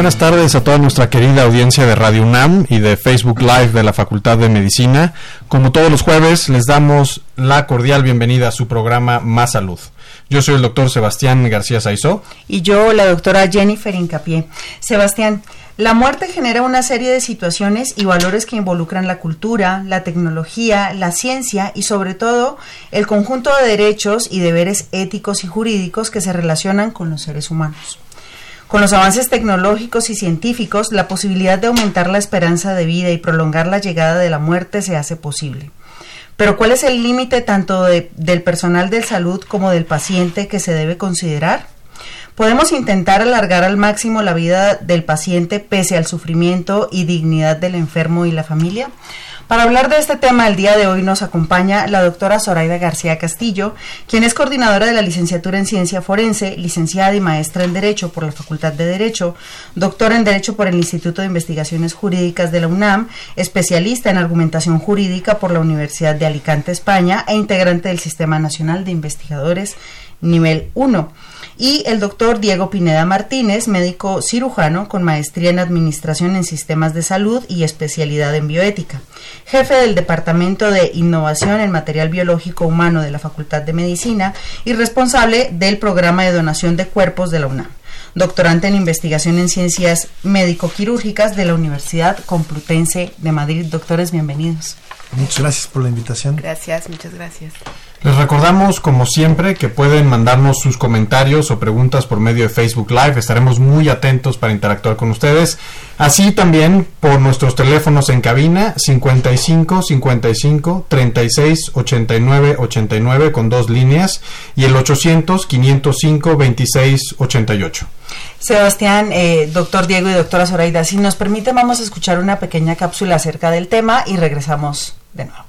Buenas tardes a toda nuestra querida audiencia de Radio UNAM y de Facebook Live de la Facultad de Medicina. Como todos los jueves, les damos la cordial bienvenida a su programa Más Salud. Yo soy el doctor Sebastián García Saizó. Y yo, la doctora Jennifer Incapié. Sebastián, la muerte genera una serie de situaciones y valores que involucran la cultura, la tecnología, la ciencia y sobre todo el conjunto de derechos y deberes éticos y jurídicos que se relacionan con los seres humanos. Con los avances tecnológicos y científicos, la posibilidad de aumentar la esperanza de vida y prolongar la llegada de la muerte se hace posible. Pero ¿cuál es el límite tanto del personal de salud como del paciente que se debe considerar? ¿Podemos intentar alargar al máximo la vida del paciente pese al sufrimiento y dignidad del enfermo y la familia? Para hablar de este tema el día de hoy nos acompaña la doctora Zoraida García Castillo, quien es coordinadora de la licenciatura en Ciencia Forense, licenciada y maestra en Derecho por la Facultad de Derecho, doctora en Derecho por el Instituto de Investigaciones Jurídicas de la UNAM, especialista en argumentación jurídica por la Universidad de Alicante, España, e integrante del Sistema Nacional de Investigadores nivel 1 y el doctor Diego Pineda Martínez, médico cirujano con maestría en Administración en Sistemas de Salud y especialidad en bioética, jefe del Departamento de Innovación en Material Biológico Humano de la Facultad de Medicina y responsable del programa de donación de cuerpos de la UNAM doctorante en investigación en ciencias médico-quirúrgicas de la Universidad Complutense de Madrid. Doctores, bienvenidos. Muchas gracias por la invitación. Gracias, muchas gracias. Les recordamos, como siempre, que pueden mandarnos sus comentarios o preguntas por medio de Facebook Live. Estaremos muy atentos para interactuar con ustedes. Así también por nuestros teléfonos en cabina 55 55 36 89 89 con dos líneas y el 800 505 26 88. Sebastián, eh, doctor Diego y doctora Zoraida, si nos permite, vamos a escuchar una pequeña cápsula acerca del tema y regresamos de nuevo.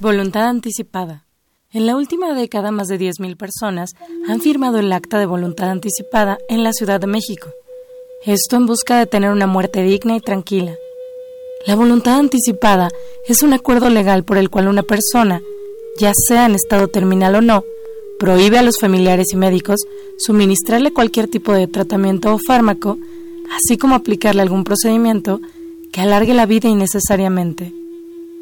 Voluntad anticipada. En la última década, más de 10.000 personas han firmado el acta de voluntad anticipada en la Ciudad de México. Esto en busca de tener una muerte digna y tranquila. La voluntad anticipada es un acuerdo legal por el cual una persona, ya sea en estado terminal o no, prohíbe a los familiares y médicos suministrarle cualquier tipo de tratamiento o fármaco, así como aplicarle algún procedimiento que alargue la vida innecesariamente.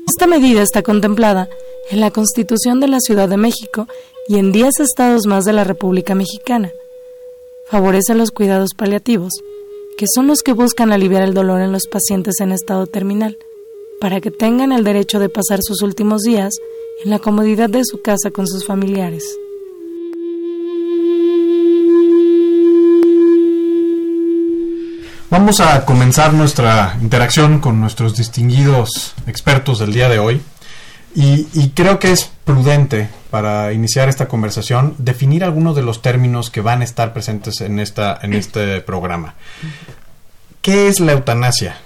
Esta medida está contemplada en la Constitución de la Ciudad de México y en 10 estados más de la República Mexicana. Favorece los cuidados paliativos, que son los que buscan aliviar el dolor en los pacientes en estado terminal, para que tengan el derecho de pasar sus últimos días en la comodidad de su casa con sus familiares. Vamos a comenzar nuestra interacción con nuestros distinguidos expertos del día de hoy. Y, creo que es prudente para iniciar esta conversación definir algunos de los términos que van a estar presentes en, esta, en este programa. ¿Qué es la eutanasia?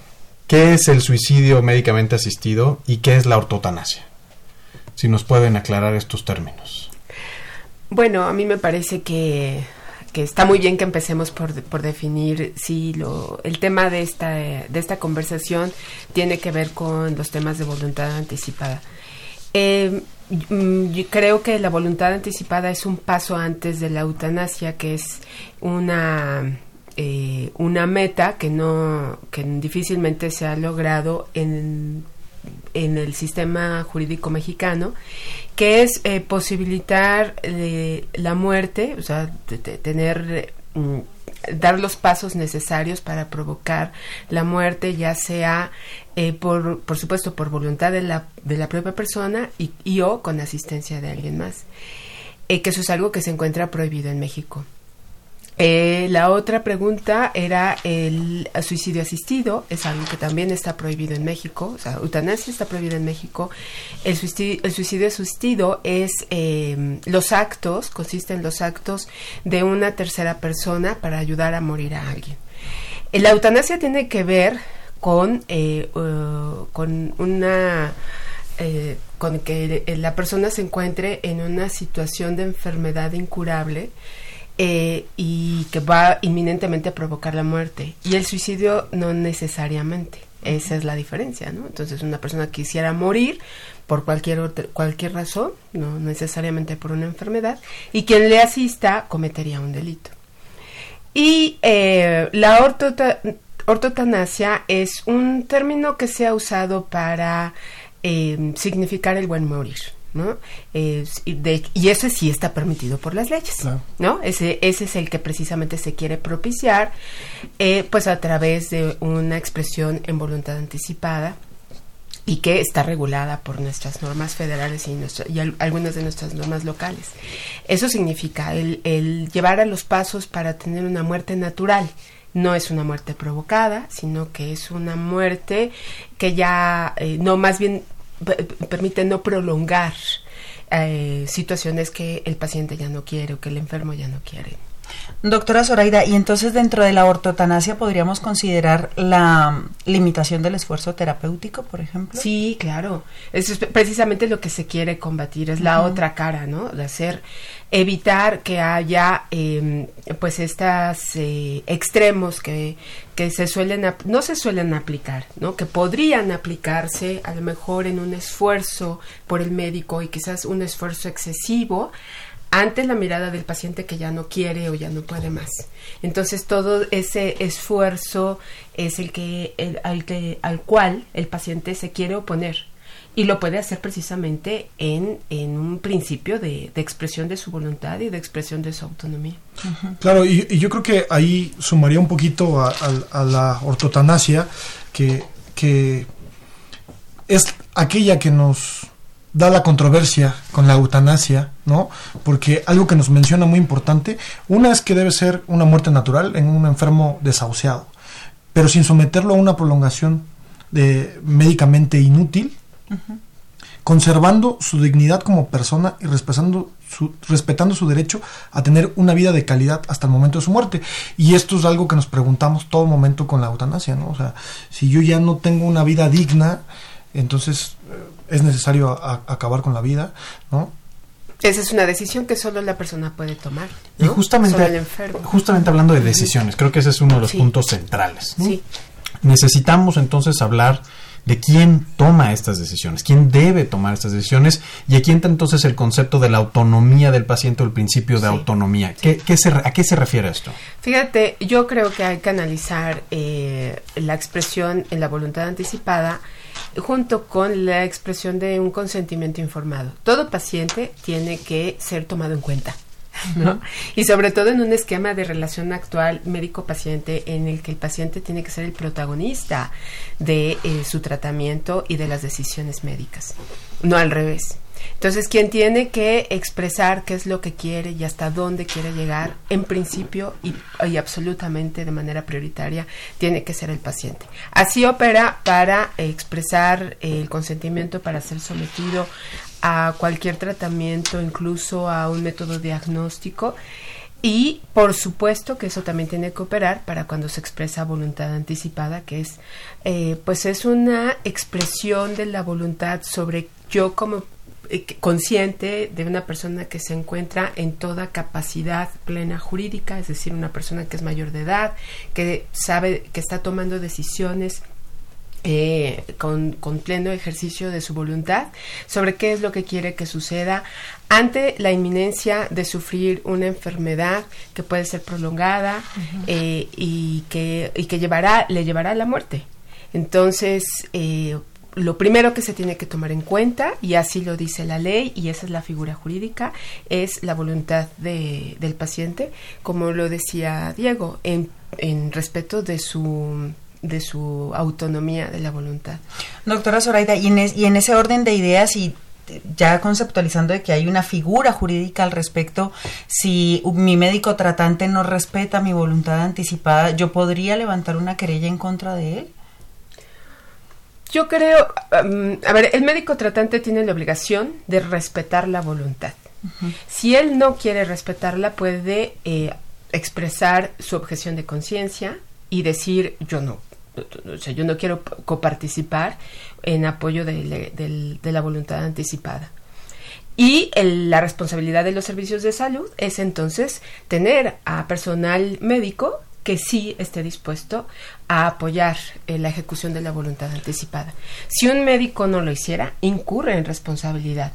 ¿Qué es el suicidio médicamente asistido? ¿Y qué es la ortotanasia? Si nos pueden aclarar estos términos. Bueno, a mí me parece que que está muy bien que empecemos por, por definir si lo, el tema de esta, de esta conversación tiene que ver con los temas de voluntad anticipada. Eh, mm, creo que la voluntad anticipada es un paso antes de la eutanasia, que es una, eh, una meta que, no, que difícilmente se ha logrado en en el sistema jurídico mexicano, que es eh, posibilitar eh, la muerte, o sea, tener mm, dar los pasos necesarios para provocar la muerte, ya sea eh, por, por supuesto por voluntad de la, de la propia persona y, o con asistencia de alguien más. Que eso es algo que se encuentra prohibido en México. Eh, la otra pregunta era el suicidio asistido, es algo que también está prohibido en México, o sea, eutanasia está prohibida en México. El suicidio, asistido es eh, los actos, consiste en los actos de una tercera persona para ayudar a morir a alguien. Eh, la eutanasia tiene que ver con, uh, con una... con que la persona se encuentre en una situación de enfermedad incurable eh, y que va inminentemente a provocar la muerte. Y el suicidio no necesariamente. Esa es la diferencia, ¿no? Entonces, una persona quisiera morir por cualquier cualquier razón, no necesariamente por una enfermedad, y quien le asista cometería un delito. Y eh, la ortotanasia es un término que se ha usado para eh, significar el buen morir. ¿No? y, ese sí está permitido por las leyes, ¿no? Ese, ese es el que precisamente se quiere propiciar, eh, pues a través de una expresión en voluntad anticipada y que está regulada por nuestras normas federales y, y algunas de nuestras normas locales. Eso significa el, el llevar a los pasos para tener una muerte natural, no es una muerte provocada, sino que es una muerte que ya, eh, no, más bien permite no prolongar eh, situaciones que el paciente ya no quiere o que el enfermo ya no quiere. Doctora Zoraida, y entonces dentro de la ortotanasia podríamos considerar la limitación del esfuerzo terapéutico, por ejemplo. Sí, claro. Eso es precisamente lo que se quiere combatir, es la otra cara, ¿no? De hacer, evitar que haya, eh, pues, estos eh, extremos que, que se suelen, no se suelen aplicar, ¿no? Que podrían aplicarse a lo mejor en un esfuerzo por el médico y quizás un esfuerzo excesivo ante la mirada del paciente que ya no quiere o ya no puede más. Entonces todo ese esfuerzo es el que, el, al, que al cual el paciente se quiere oponer y lo puede hacer precisamente en, en un principio de, de, expresión de su voluntad y de expresión de su autonomía. Claro, y, y yo creo que ahí sumaría un poquito a, a, a la ortotanasia, que, que es aquella que nos da la controversia con la eutanasia, ¿no? Porque algo que nos menciona muy importante, una es que debe ser una muerte natural en un enfermo desahuciado, pero sin someterlo a una prolongación de médicamente inútil, conservando su dignidad como persona y respetando su, respetando su derecho a tener una vida de calidad hasta el momento de su muerte. Y esto es algo que nos preguntamos todo momento con la eutanasia, ¿no? O sea, si yo ya no tengo una vida digna, entonces es necesario a, acabar con la vida, ¿no? Esa es una decisión que solo la persona puede tomar. ¿no? Y justamente, justamente hablando de decisiones, creo que ese es uno de los sí. puntos centrales. ¿no? Sí. Necesitamos entonces hablar de quién toma estas decisiones, quién debe tomar estas decisiones y aquí entra entonces el concepto de la autonomía del paciente o el principio de sí, autonomía. ¿Qué, qué se, ¿A qué se refiere esto? Fíjate, yo creo que hay que analizar eh, la expresión en la voluntad anticipada junto con la expresión de un consentimiento informado. Todo paciente tiene que ser tomado en cuenta. ¿no? Y sobre todo en un esquema de relación actual médico-paciente en el que el paciente tiene que ser el protagonista de eh, su tratamiento y de las decisiones médicas, no al revés. Entonces, quien tiene que expresar qué es lo que quiere y hasta dónde quiere llegar, en principio y, absolutamente de manera prioritaria, tiene que ser el paciente. Así opera para expresar el consentimiento para ser sometido a cualquier tratamiento, incluso a un método diagnóstico. Y por supuesto que eso también tiene que operar para cuando se expresa voluntad anticipada, que es, eh, pues es una expresión de la voluntad sobre yo como eh, consciente de una persona que se encuentra en toda capacidad plena jurídica, es decir, una persona que es mayor de edad, que sabe que está tomando decisiones eh, con, con, pleno ejercicio de su voluntad sobre qué es lo que quiere que suceda ante la inminencia de sufrir una enfermedad que puede ser prolongada uh -huh. eh, y, que, y que llevará, le llevará a la muerte. Entonces, eh, lo primero que se tiene que tomar en cuenta, y así lo dice la ley, y esa es la figura jurídica, es la voluntad de, del paciente, como lo decía Diego, en, en respeto de su de su autonomía de la voluntad. Doctora Zoraida, y en, y en ese orden de ideas y ya conceptualizando de que hay una figura jurídica al respecto, si mi médico tratante no respeta mi voluntad anticipada, ¿yo podría levantar una querella en contra de él? Yo creo, um, a ver, el médico tratante tiene la obligación de respetar la voluntad. Si él no quiere respetarla, puede eh, expresar su objeción de conciencia y decir yo no, o sea, yo no quiero coparticipar en apoyo de, de la voluntad anticipada. Y la responsabilidad de los servicios de salud es entonces tener a personal médico que sí esté dispuesto a apoyar eh, la ejecución de la voluntad anticipada. Si un médico no lo hiciera, incurre en responsabilidad,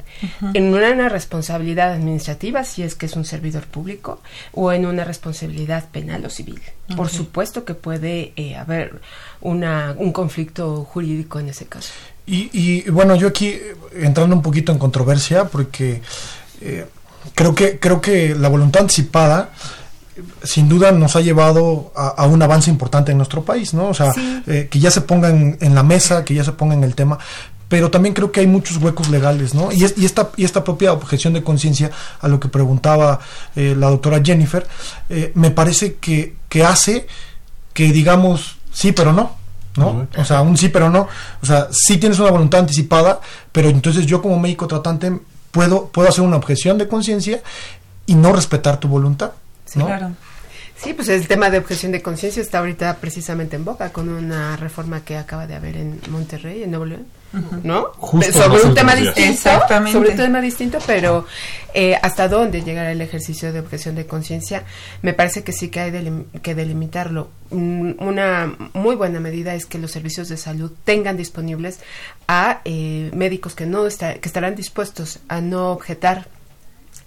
en una responsabilidad administrativa si es que es un servidor público o en una responsabilidad penal o civil. Por supuesto que puede eh, haber una, un conflicto jurídico en ese caso. Y, bueno, yo aquí eh, entrando un poquito en controversia porque creo que creo que la voluntad anticipada sin duda nos ha llevado a, un avance importante en nuestro país, ¿no? O sea, eh, que ya se ponga en, la mesa, que ya se ponga en el tema, pero también creo que hay muchos huecos legales, ¿no? Y, y, esta, y esta propia objeción de conciencia, a lo que preguntaba eh, la doctora Jennifer, eh, me parece que, que hace que digamos sí, pero no. ¿no? O sea, un sí, pero no. O sea, sí tienes una voluntad anticipada, pero entonces yo como médico tratante puedo, puedo hacer una objeción de conciencia y no respetar tu voluntad. Sí, claro. Sí, pues el tema de objeción de conciencia está ahorita precisamente en boca con una reforma que acaba de haber en Monterrey, en Nuevo León, ¿no? sobre un tema distinto, sobre un tema distinto, pero eh, hasta dónde llegará el ejercicio de objeción de conciencia, me parece que sí que hay que delimitarlo. Mm, una muy buena medida es que los servicios de salud tengan disponibles a eh, médicos que no está, que estarán dispuestos a no objetar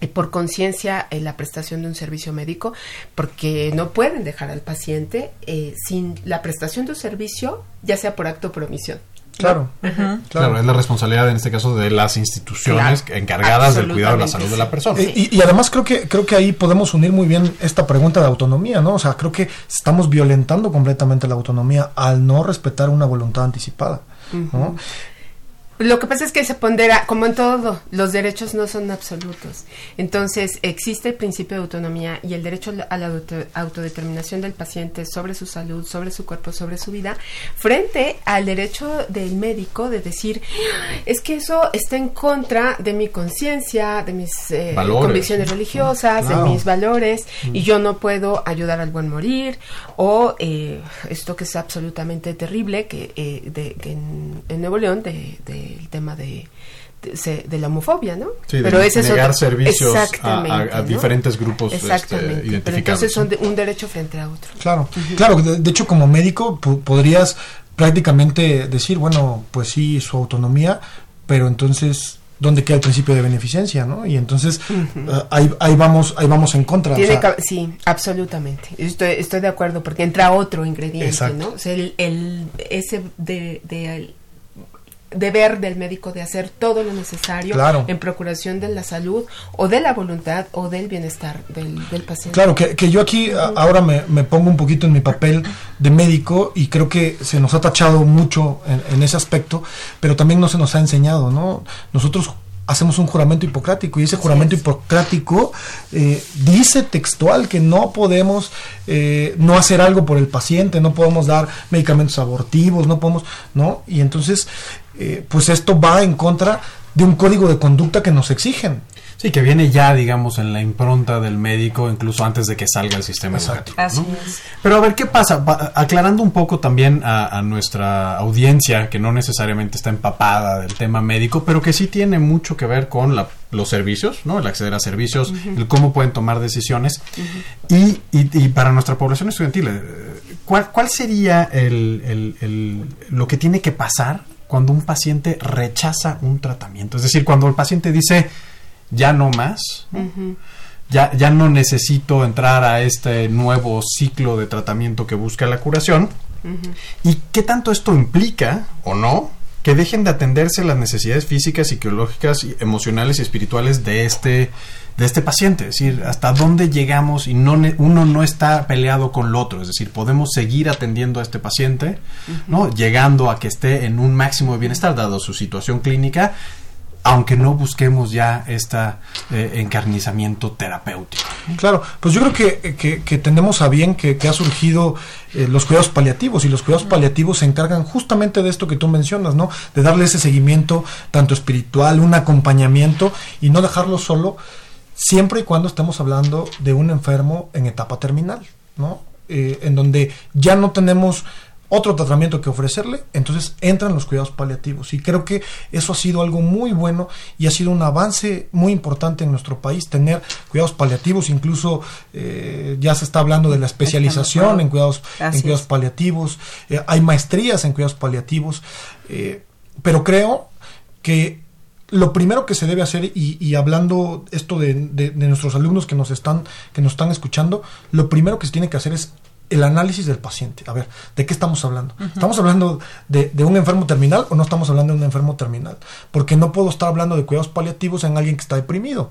por conciencia en la prestación de un servicio médico, porque no pueden dejar al paciente eh, sin la prestación de un servicio, ya sea por acto o por omisión. Claro, claro, es la responsabilidad en este caso de las instituciones encargadas del cuidado de la salud de la persona. Y, y, además creo que creo que ahí podemos unir muy bien esta pregunta de autonomía, ¿no? O sea, creo que estamos violentando completamente la autonomía al no respetar una voluntad anticipada, ¿no? Lo que pasa es que se pondera, como en todo, los derechos no son absolutos. Entonces, existe el principio de autonomía y el derecho a la autodeterminación del paciente sobre su salud, sobre su cuerpo, sobre su vida, frente al derecho del médico de decir, es que eso está en contra de mi conciencia, de mis eh, convicciones religiosas, de mis valores, y yo no puedo ayudar al buen morir, o eh, esto que es absolutamente terrible, que, eh, de, en, Nuevo León, de el tema de, de, la homofobia, ¿no? Sí, pero ese negar servicios a, diferentes grupos este, Exactamente. Pero entonces son de, un derecho frente a otro. Claro, claro. De, hecho, como médico podrías prácticamente decir, bueno, pues sí, su autonomía, pero entonces dónde queda el principio de beneficencia, ¿no? Y entonces eh, ahí, ahí vamos ahí vamos en contra. sí, absolutamente. Estoy, estoy de acuerdo porque entra otro ingrediente, ¿no? O sea, el, el ese de, de deber del médico de hacer todo lo necesario en procuración de la salud o de la voluntad o del bienestar del, paciente. Claro, que, que yo aquí ahora me, me, pongo un poquito en mi papel de médico y creo que se nos ha tachado mucho en, ese aspecto, pero también no se nos ha enseñado, ¿no? Nosotros hacemos un juramento hipocrático y ese juramento hipocrático eh, dice textual que no podemos eh, no hacer algo por el paciente, no podemos dar medicamentos abortivos, no podemos, ¿no? Y entonces eh, pues esto va en contra de un código de conducta que nos exigen. Sí, que viene ya, digamos, en la impronta del médico, incluso antes de que salga el sistema educativo. Pero a ver, ¿qué pasa? aclarando un poco también a, nuestra audiencia, que no necesariamente está empapada del tema médico, pero que sí tiene mucho que ver con los servicios, ¿no? El acceder a servicios, el cómo pueden tomar decisiones. y, y, para nuestra población estudiantil, eh, ¿cuál, cuál sería el, lo que tiene que pasar cuando un paciente rechaza un tratamiento. Es decir, cuando el paciente dice, ya no más, ya, ya no necesito entrar a este nuevo ciclo de tratamiento que busca la curación. ¿Y qué tanto esto implica o no que dejen de atenderse las necesidades físicas, psicológicas, emocionales y espirituales de este de este paciente, es decir, hasta dónde llegamos y no uno no está peleado con el otro, es decir, podemos seguir atendiendo a este paciente, ¿no? Llegando a que esté en un máximo de bienestar dado su situación clínica aunque no busquemos ya este encarnizamiento terapéutico. Claro, pues yo creo que, que, tenemos a bien que, ha surgido eh, los cuidados paliativos y los cuidados paliativos se encargan justamente de esto que tú mencionas, ¿no? De darle ese seguimiento tanto espiritual, un acompañamiento y no dejarlo solo siempre y cuando estemos hablando de un enfermo en etapa terminal, ¿no? Eh, en donde ya no tenemos otro tratamiento que ofrecerle, entonces entran los cuidados paliativos. Y creo que eso ha sido algo muy bueno y ha sido un avance muy importante en nuestro país, tener cuidados paliativos, incluso eh, ya se está hablando de la especialización en cuidados, en cuidados paliativos, eh, hay maestrías en cuidados paliativos, eh, pero creo que lo primero que se debe hacer, y, hablando esto de, de, nuestros alumnos que nos están, que nos están escuchando, lo primero que se tiene que hacer es el análisis del paciente. A ver, ¿de qué estamos hablando? ¿Estamos hablando de, de, un enfermo terminal o no estamos hablando de un enfermo terminal? Porque no puedo estar hablando de cuidados paliativos en alguien que está deprimido.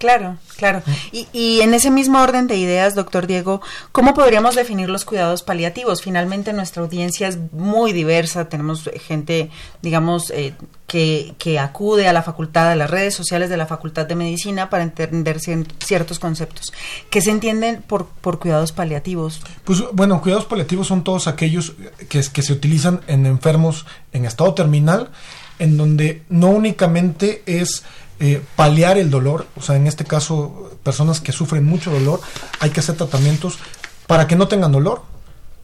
Claro, claro. Y, y, en ese mismo orden de ideas, doctor Diego, ¿cómo podríamos definir los cuidados paliativos? Finalmente nuestra audiencia es muy diversa, tenemos gente, digamos, eh, que, que, acude a la facultad, a las redes sociales de la Facultad de Medicina para entender ciertos conceptos. ¿Qué se entienden por, por cuidados paliativos? Pues bueno, cuidados paliativos son todos aquellos que, que se utilizan en enfermos en estado terminal, en donde no únicamente es eh, paliar el dolor, o sea, en este caso, personas que sufren mucho dolor, hay que hacer tratamientos para que no tengan dolor,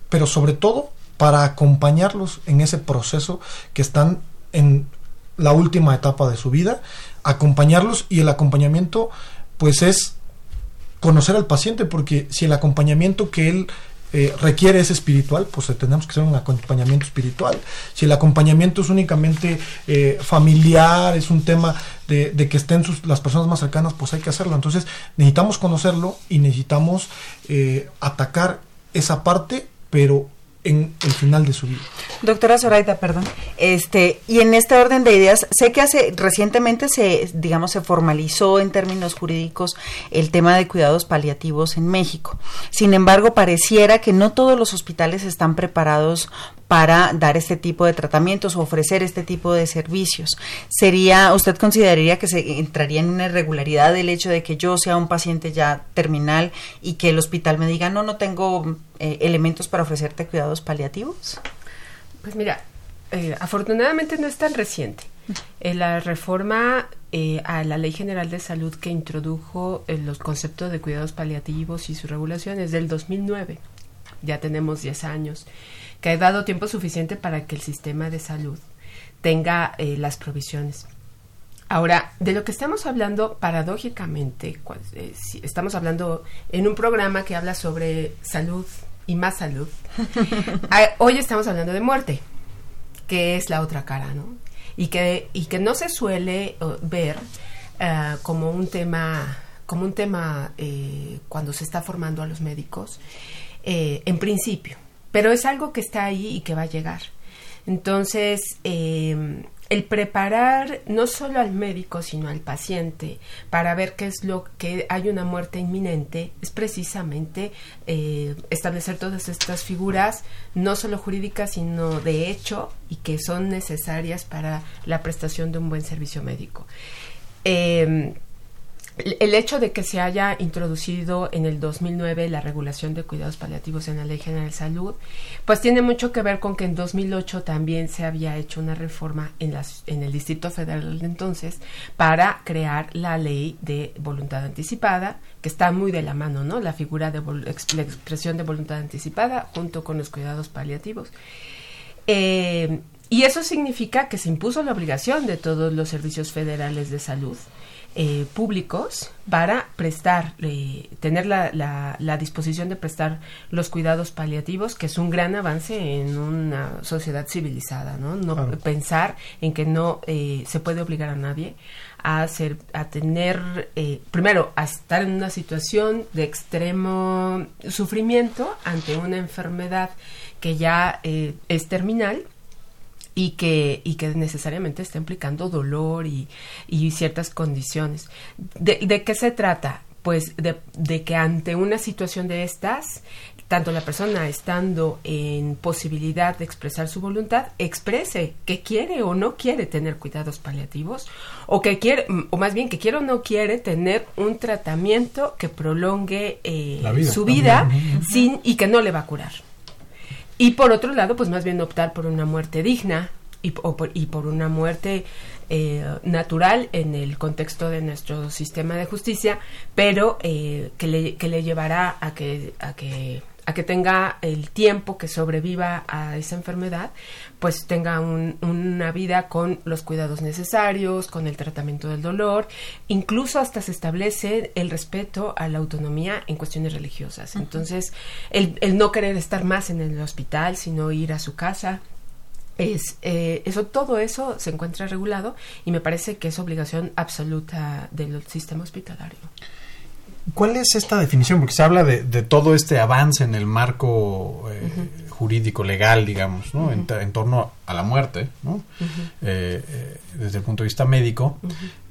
pero sobre todo para acompañarlos en ese proceso que están en la última etapa de su vida, acompañarlos y el acompañamiento pues es conocer al paciente porque si el acompañamiento que él eh, requiere es espiritual, pues tenemos que hacer un acompañamiento espiritual. Si el acompañamiento es únicamente eh, familiar, es un tema de, que estén las personas más cercanas, pues hay que hacerlo. Entonces necesitamos conocerlo y necesitamos eh, atacar esa parte, pero en el final de su vida. Doctora Zoraida, perdón. Este, y en este orden de ideas, sé que hace recientemente se, digamos, se formalizó en términos jurídicos el tema de cuidados paliativos en México. Sin embargo, pareciera que no todos los hospitales están preparados para dar este tipo de tratamientos o ofrecer este tipo de servicios. Sería, ¿usted consideraría que se entraría en una irregularidad el hecho de que yo sea un paciente ya terminal y que el hospital me diga, no, no tengo eh, elementos para ofrecerte cuidados paliativos? Pues mira, eh, afortunadamente no es tan reciente. Eh, la reforma a la Ley General de Salud que introdujo los conceptos de cuidados paliativos y su regulación es del 2009. Ya tenemos 10 años que ha dado tiempo suficiente para que el sistema de salud tenga eh, las provisiones. Ahora, de lo que estamos hablando, paradójicamente, eh, estamos hablando en un programa que habla sobre salud y más salud. Ah, hoy estamos hablando de muerte, que es la otra cara, ¿no? Y que, y que no se suele ver ah, como un tema, como un tema eh, cuando se está formando a los médicos, en principio pero es algo que está ahí y que va a llegar. Entonces, em, el preparar no solo al médico, sino al paciente para ver qué es lo que hay una muerte inminente, es precisamente eh, establecer todas estas figuras, no solo jurídicas, sino de hecho, y que son necesarias para la prestación de un buen servicio médico. Em, el hecho de que se haya introducido en el 2009 la regulación de cuidados paliativos en la Ley General de Salud, pues tiene mucho que ver con que en 2008 también se había hecho una reforma en, las, en el Distrito Federal de entonces para crear la ley de voluntad anticipada, que está muy de la mano, ¿no? La figura de la expresión de voluntad anticipada junto con los cuidados paliativos. Eh, y eso significa que se impuso la obligación de todos los servicios federales de salud eh, públicos para prestar, eh, tener la, la, disposición de prestar los cuidados paliativos, que es un gran avance en una sociedad civilizada, ¿no? no Pensar en que no eh, se puede obligar a nadie a, hacer, a tener, primero, a estar en una situación de extremo sufrimiento ante una enfermedad que ya es terminal y que, y que necesariamente está implicando dolor y, y ciertas condiciones. ¿De, ¿De, qué se trata? Pues de, de, que ante una situación de estas, tanto la persona estando en posibilidad de expresar su voluntad, exprese que quiere o no quiere tener cuidados paliativos, o que quiere, o más bien que quiere o no quiere tener un tratamiento que prolongue eh, vida, su vida sin, y que no le va a curar. Y por otro lado, pues más bien optar por una muerte digna y, por, y por una muerte eh, natural en el contexto de nuestro sistema de justicia, pero eh, que, le, que le llevará a que, a que a que tenga el tiempo que sobreviva a esa enfermedad, pues tenga un, una vida con los cuidados necesarios, con el tratamiento del dolor, incluso hasta se establece el respeto a la autonomía en cuestiones religiosas. Entonces, el, el no querer estar más en el hospital, sino ir a su casa, es eh, eso todo eso se encuentra regulado y me parece que es obligación absoluta del sistema hospitalario. ¿Cuál es esta definición? Porque se habla de, de todo este avance en el marco eh, uh -huh. jurídico legal, digamos, ¿no? Uh -huh. en, en, torno a la muerte, ¿no? Uh -huh. eh, desde el punto de vista médico.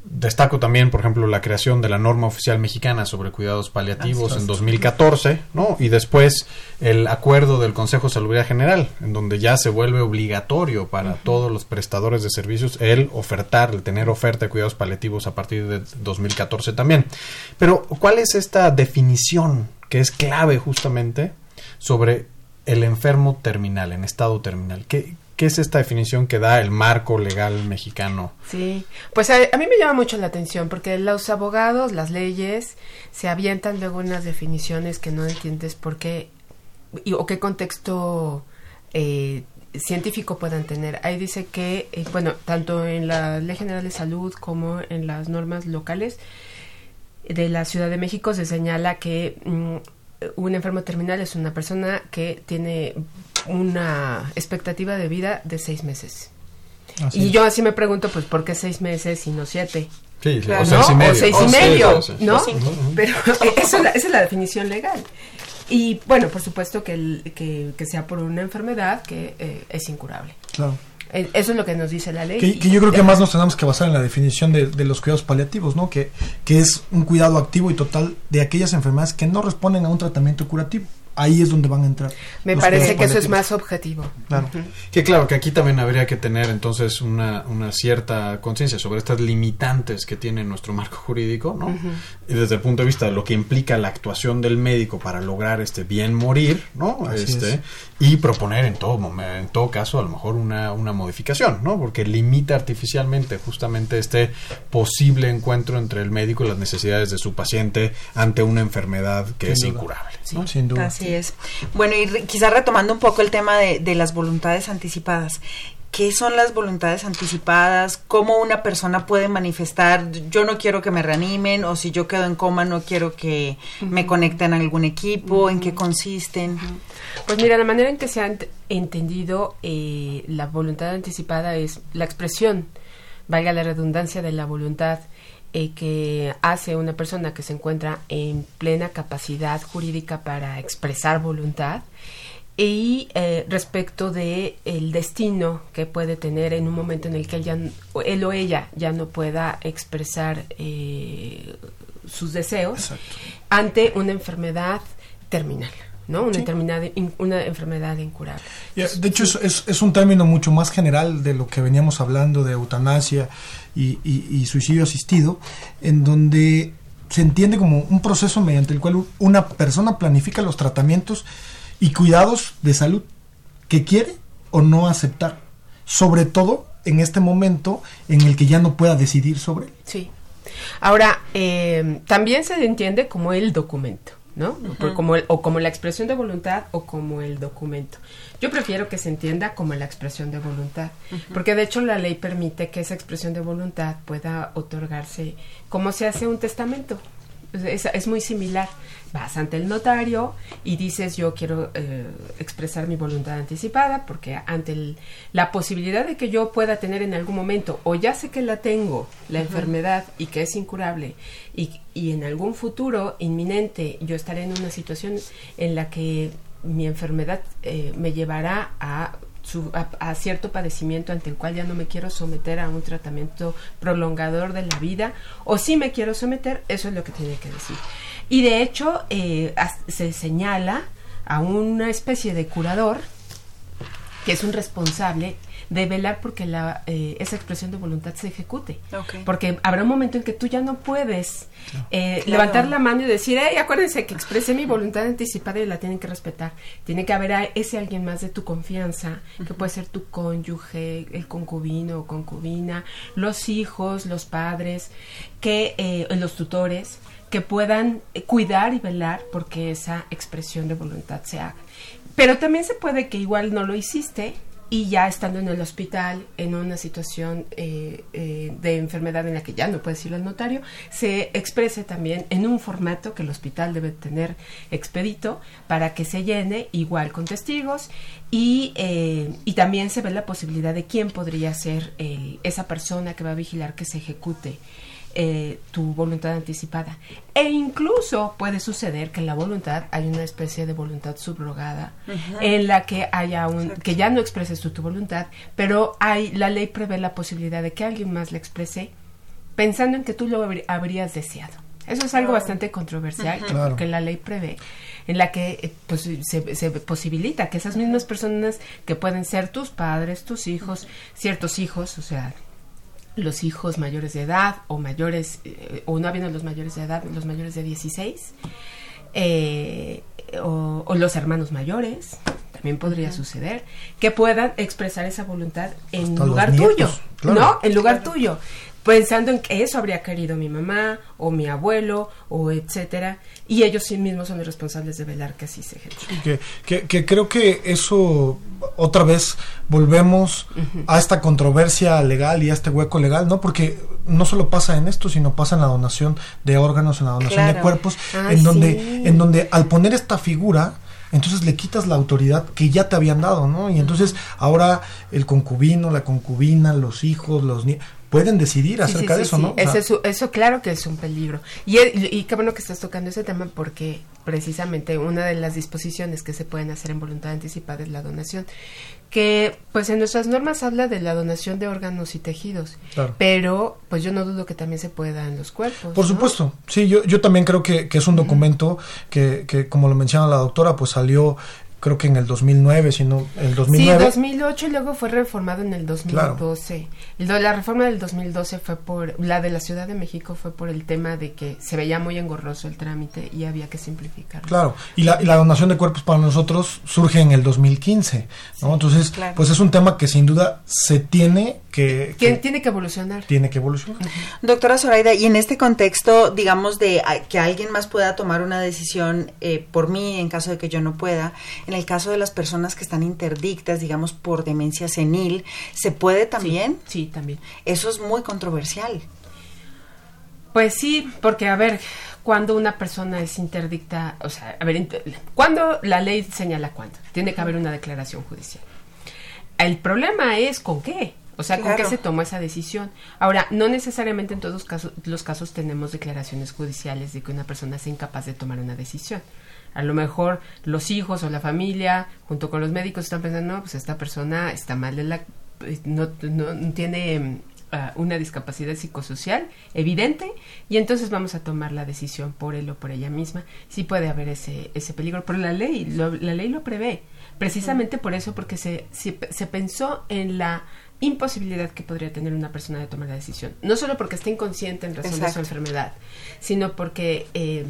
Destaco también, por ejemplo, la creación de la norma oficial mexicana sobre cuidados paliativos ah, en 2014, ¿no? Y después el acuerdo del Consejo de Salud General, en donde ya se vuelve obligatorio para uh -huh. todos los prestadores de servicios el ofertar, el tener oferta de cuidados paliativos a partir de 2014 también. Pero, ¿cuál es esta definición que es clave justamente sobre el enfermo terminal, en estado terminal? ¿Qué, ¿Qué es esta definición que da el marco legal mexicano? Sí, pues a, a, mí me llama mucho la atención porque los abogados, las leyes, se avientan luego unas definiciones que no entiendes por qué y, o qué contexto eh, científico puedan tener. Ahí dice que, eh, bueno, tanto en la Ley General de Salud como en las normas locales de la Ciudad de México se señala que mm, un enfermo terminal es una persona que tiene una expectativa de vida de seis meses. Así y es. yo así me pregunto, pues, ¿por qué seis meses y no siete? Sí, claro, o seis y medio. O seis y medio, ¿no? Sí, Pero eso, esa es la definición legal. Y bueno, por supuesto que, el, que, que sea por una enfermedad que eh, es incurable. Claro. Eso es lo que nos dice la ley. Que, que yo creo que más nos tenemos que basar en la definición de, de, los cuidados paliativos, ¿no? Que, que es un cuidado activo y total de aquellas enfermedades que no responden a un tratamiento curativo ahí es donde van a entrar. Me parece que eso es más objetivo. Claro. Uh -huh. Que claro, que aquí también habría que tener entonces una, una cierta conciencia sobre estas limitantes que tiene nuestro marco jurídico, ¿no? Uh -huh. Y desde el punto de vista de lo que implica la actuación del médico para lograr este bien morir, ¿no? Así este es. y proponer en todo momento, en todo caso a lo mejor una, una modificación, ¿no? Porque limita artificialmente justamente este posible encuentro entre el médico y las necesidades de su paciente ante una enfermedad que Sin es duda. incurable. Sí, sin duda. Así es. Bueno, y quizás retomando un poco el tema de, de las voluntades anticipadas. ¿Qué son las voluntades anticipadas? ¿Cómo una persona puede manifestar, yo no quiero que me reanimen o si yo quedo en coma no quiero que uh -huh. me conecten a algún equipo? Uh -huh. ¿En qué consisten? Uh -huh. Pues mira, la manera en que se ha entendido eh, la voluntad anticipada es la expresión, valga la redundancia de la voluntad eh, que hace una persona que se encuentra en plena capacidad jurídica para expresar voluntad y eh, respecto de el destino que puede tener en un momento en el que él, ya, él o ella ya no pueda expresar eh, sus deseos Exacto. ante una enfermedad terminal. ¿No? Una, sí. una enfermedad incurable. Yeah, de hecho, es, es, es, un término mucho más general de lo que veníamos hablando de eutanasia y, y, y, suicidio asistido, en donde se entiende como un proceso mediante el cual una persona planifica los tratamientos y cuidados de salud que quiere o no aceptar, sobre todo en este momento en el que ya no pueda decidir sobre él. Sí. Ahora, eh, también se entiende como el documento. ¿No? Como el, o como la expresión de voluntad o como el documento. Yo prefiero que se entienda como la expresión de voluntad, uh -huh. porque de hecho la ley permite que esa expresión de voluntad pueda otorgarse como se hace un testamento. Es, es muy similar. Vas ante el notario y dices yo quiero eh, expresar mi voluntad anticipada porque ante el, la posibilidad de que yo pueda tener en algún momento o ya sé que la tengo, la uh -huh. enfermedad y que es incurable y, y en algún futuro inminente yo estaré en una situación en la que mi enfermedad eh, me llevará a a, cierto padecimiento ante el cual ya no me quiero someter a un tratamiento prolongador de la vida, o si me quiero someter, eso es lo que tiene que decir. Y de hecho, eh, se señala a una especie de curador, que es un responsable de velar porque la, eh, esa expresión de voluntad se ejecute. Porque habrá un momento en que tú ya no puedes eh, levantar la mano y decir, hey, acuérdense que expresé mi voluntad anticipada y la tienen que respetar. Tiene que haber ese alguien más de tu confianza, que puede ser tu cónyuge, el concubino o concubina, los hijos, los padres, que eh, los tutores, que puedan cuidar y velar porque esa expresión de voluntad se haga. Pero también se puede que igual no lo hiciste y ya estando en el hospital, en una situación eh, eh, de enfermedad en la que ya no puedes ir al notario, se exprese también en un formato que el hospital debe tener expedito para que se llene, igual con testigos, y, eh, y también se ve la posibilidad de quién podría ser esa persona que va a vigilar que se ejecute eh, tu voluntad anticipada. E incluso puede suceder que en la voluntad hay una especie de voluntad subrogada en la que haya un que ya no expreses tú tu voluntad, pero hay la ley prevé la posibilidad de que alguien más la exprese pensando en que tú lo habrías deseado. Eso es algo bastante controversial que la ley prevé en la que eh, pues, se, se, posibilita que esas mismas personas que pueden ser tus padres, tus hijos, ciertos hijos, o sea, los hijos mayores de edad o mayores, eh, o no habiendo los mayores de edad, los mayores de 16, eh, o, los hermanos mayores, también podría suceder, que puedan expresar esa voluntad en lugar tuyo, ¿no? En lugar tuyo pensando en que eso habría querido mi mamá o mi abuelo o etcétera y ellos sí mismos son los responsables de velar que así se ejecute. Que, creo que eso otra vez volvemos a esta controversia legal y a este hueco legal, ¿no? Porque no solo pasa en esto, sino pasa en la donación de órganos, en la donación de cuerpos, ah, en donde en donde al poner esta figura entonces le quitas la autoridad que ya te habían dado, ¿no? Y entonces ahora el concubino, la concubina, los hijos, los niños, pueden decidir acerca de eso, ¿no? eso, eso, claro que es un peligro. Y, y qué bueno que estás tocando ese tema porque precisamente una de las disposiciones que se pueden hacer en voluntad anticipada es la donación que pues en nuestras normas habla de la donación de órganos y tejidos, pero pues yo no dudo que también se pueda en los cuerpos. Por supuesto, sí, yo, yo también creo que, que es un documento que, que, como lo menciona la doctora, pues salió creo que en el 2009, sino el 2009. Sí, 2008 y luego fue reformado en el 2012. La reforma del 2012 fue por, la de la Ciudad de México fue por el tema de que se veía muy engorroso el trámite y había que simplificarlo. Claro, y la, y la donación de cuerpos para nosotros surge en el 2015, ¿no? Entonces, pues es un tema que sin duda se tiene que, tiene que evolucionar. Tiene que evolucionar. Doctora Zoraida, y en este contexto, digamos, de que alguien más pueda tomar una decisión eh, por mí en caso de que yo no pueda, en el caso de las personas que están interdictas, digamos, por demencia senil, ¿se puede también? Sí, también. Eso es muy controversial. Pues sí, porque a ver, cuando una persona es interdicta, o sea, a ver, cuando la ley señala cuándo, tiene que haber una declaración judicial. El problema es con qué. O sea, ¿con qué se tomó esa decisión? Ahora, no necesariamente en todos los casos, los casos tenemos declaraciones judiciales de que una persona es incapaz de tomar una decisión. A lo mejor los hijos o la familia, junto con los médicos, están pensando, no, pues esta persona está mal de la... Eh, no, no, tiene ah, una discapacidad psicosocial evidente y entonces vamos a tomar la decisión por él o por ella misma. Sí puede haber ese, ese peligro, pero la ley, la ley lo prevé. Precisamente por eso, porque se, se, se pensó en la imposibilidad que podría tener una persona de tomar la decisión. No solo porque esté inconsciente en razón de su enfermedad, sino porque eh,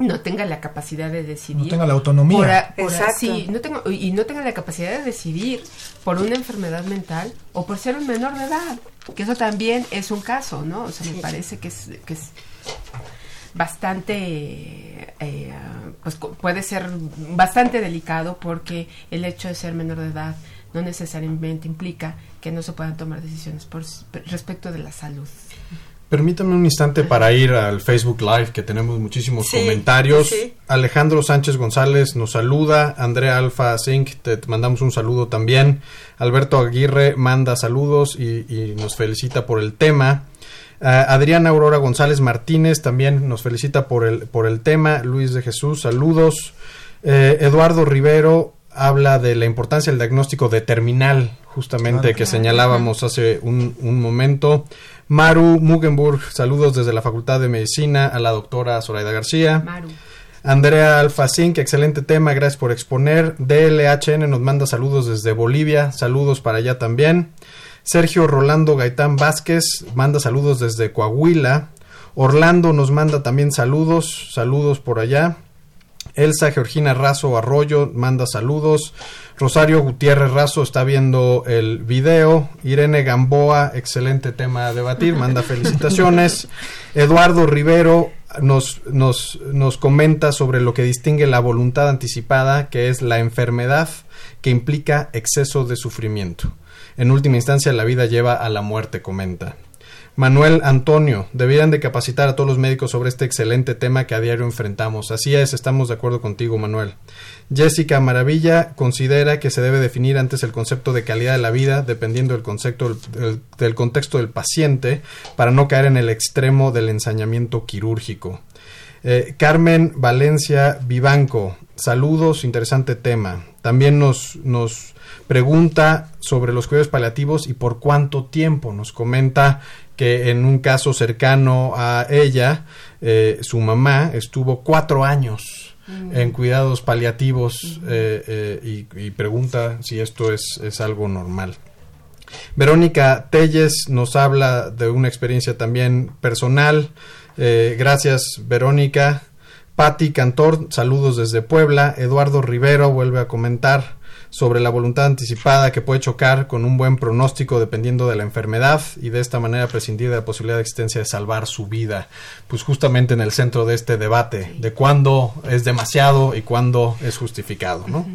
no tenga la capacidad de decidir. No tenga la autonomía. sí, no tengo, y no tenga la capacidad de decidir por una enfermedad mental o por ser un menor de edad. Que eso también es un caso, ¿no? O sea, me parece que es, que es bastante, eh, pues puede ser bastante delicado porque el hecho de ser menor de edad no necesariamente implica que no se puedan tomar decisiones por, respecto de la salud. Permítame un instante para ir al Facebook Live, que tenemos muchísimos comentarios. Alejandro Sánchez González nos saluda. Andrea Alfa Zink, te mandamos un saludo también. Alberto Aguirre manda saludos y, nos felicita por el tema. Uh, Adriana Aurora González Martínez también nos felicita por el, por el tema. Luis de Jesús, saludos. Eh, Eduardo Rivero habla de la importancia del diagnóstico determinal, justamente que señalábamos hace un, un, momento. Maru Mugenburg, saludos desde la Facultad de Medicina a la doctora Zoraida García. Maru. Andrea Alfacín, que excelente tema, gracias por exponer. DLHN nos manda saludos desde Bolivia, saludos para allá también. Sergio Rolando Gaitán Vázquez manda saludos desde Coahuila. Orlando nos manda también saludos, saludos por allá. Elsa Georgina Razo Arroyo manda saludos. Rosario Gutiérrez Razo está viendo el video. Irene Gamboa, excelente tema a debatir, manda felicitaciones. Eduardo Rivero nos, nos, nos comenta sobre lo que distingue la voluntad anticipada, que es la enfermedad que implica exceso de sufrimiento. En última instancia, la vida lleva a la muerte, comenta. Manuel Antonio, debieran de capacitar a todos los médicos sobre este excelente tema que a diario enfrentamos. Así es, estamos de acuerdo contigo, Manuel. Jessica Maravilla considera que se debe definir antes el concepto de calidad de la vida dependiendo del, concepto del, contexto del paciente para no caer en el extremo del ensañamiento quirúrgico. Eh, Carmen Valencia Vivanco, saludos, interesante tema. También nos, nos pregunta sobre los cuidados paliativos y por cuánto tiempo. Nos comenta que en un caso cercano a ella, eh, su mamá estuvo cuatro años mm. en cuidados paliativos eh, eh, y, y, pregunta si esto es, es algo normal. Verónica Telles nos habla de una experiencia también personal. gracias, Verónica. Patti Cantor, saludos desde Puebla. Eduardo Rivero vuelve a comentar sobre la voluntad anticipada que puede chocar con un buen pronóstico dependiendo de la enfermedad y de esta manera prescindir de la posibilidad de existencia de salvar su vida. Pues justamente en el centro de este debate de cuándo es demasiado y cuándo es justificado, ¿no?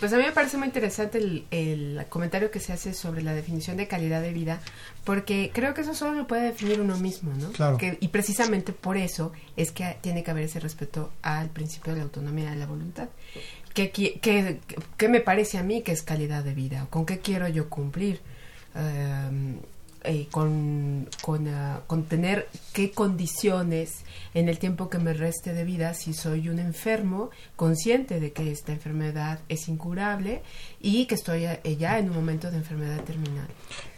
Pues a mí me parece muy interesante el, el, comentario que se hace sobre la definición de calidad de vida, porque creo que eso solo lo puede definir uno mismo, ¿no? Claro. Que, y precisamente por eso es que tiene que haber ese respeto al principio de la autonomía de la voluntad. ¿Qué, qué, qué, me parece a mí que es calidad de vida? ¿Con qué quiero yo cumplir? Eh, con, con, uh, con, tener qué condiciones en el tiempo que me reste de vida, si soy un enfermo, consciente de que esta enfermedad es incurable y que estoy ya en un momento de enfermedad terminal.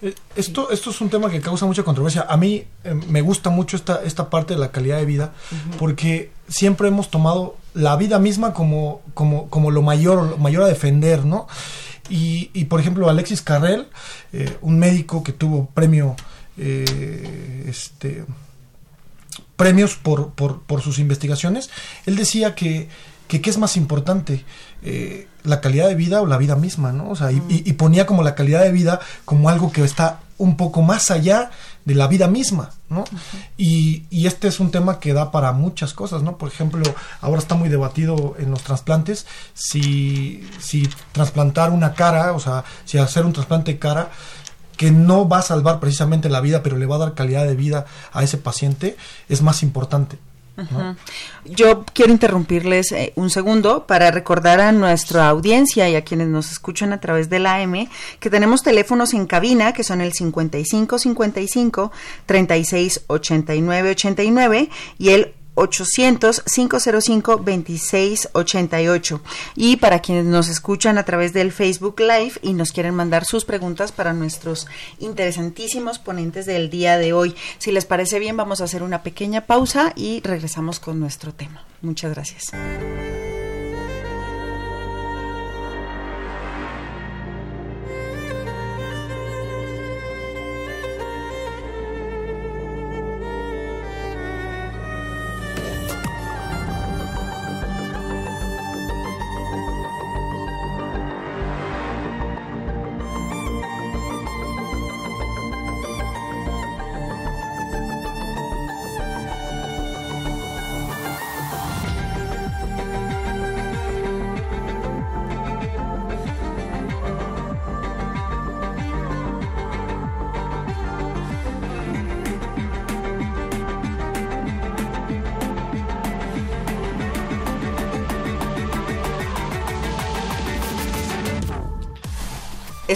Eh, esto, sí. esto es un tema que causa mucha controversia. A mí eh, me gusta mucho esta, esta parte de la calidad de vida uh -huh. porque siempre hemos tomado la vida misma como, como, como lo mayor, lo mayor a defender, ¿no? Y, por ejemplo, Alexis Carrel, eh, un médico que tuvo premio, eh, este, premios por, por, por, sus investigaciones, él decía que, que qué es más importante, eh, la calidad de vida o la vida misma, ¿no? O sea, y, y, ponía como la calidad de vida como algo que está un poco más allá de la vida misma, ¿no? Uh -huh. y, y, este es un tema que da para muchas cosas, ¿no? Por ejemplo, ahora está muy debatido en los trasplantes si, si trasplantar una cara, o sea, si hacer un trasplante de cara que no va a salvar precisamente la vida, pero le va a dar calidad de vida a ese paciente, es más importante. Yo quiero interrumpirles eh, un segundo para recordar a nuestra audiencia y a quienes nos escuchan a través de la AM que tenemos teléfonos en cabina que son el 55 55 36 89 89 y el 800-505-2688. Y para quienes nos escuchan a través del Facebook Live y nos quieren mandar sus preguntas para nuestros interesantísimos ponentes del día de hoy. Si les parece bien, vamos a hacer una pequeña pausa y regresamos con nuestro tema. Muchas gracias.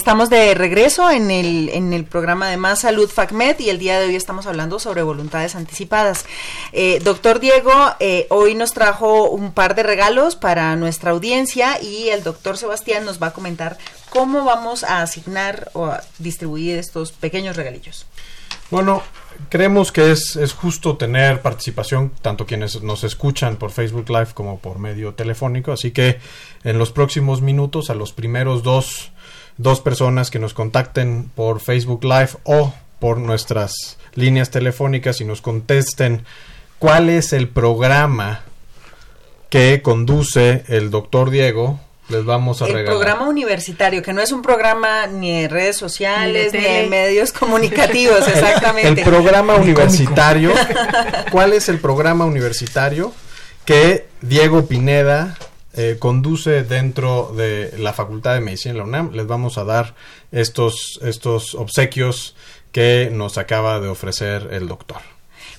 Estamos de regreso en el, en el programa de Más Salud FACMED y el día de hoy estamos hablando sobre voluntades anticipadas. Eh, doctor Diego, eh, hoy nos trajo un par de regalos para nuestra audiencia y el doctor Sebastián nos va a comentar cómo vamos a asignar o a distribuir estos pequeños regalillos. Bueno, creemos que es, es justo tener participación, tanto quienes nos escuchan por Facebook Live como por medio telefónico, así que en los próximos minutos a los primeros dos, dos personas que nos contacten por Facebook Live o por nuestras líneas telefónicas y nos contesten cuál es el programa que conduce el doctor Diego les vamos a el programa universitario, que no es un programa ni de redes sociales, ni de, medios comunicativos, exactamente. El, programa universitario. ¿Cuál es el programa universitario que Diego Pineda eh, conduce dentro de la Facultad de Medicina de la UNAM? Les vamos a dar estos, estos obsequios que nos acaba de ofrecer el doctor.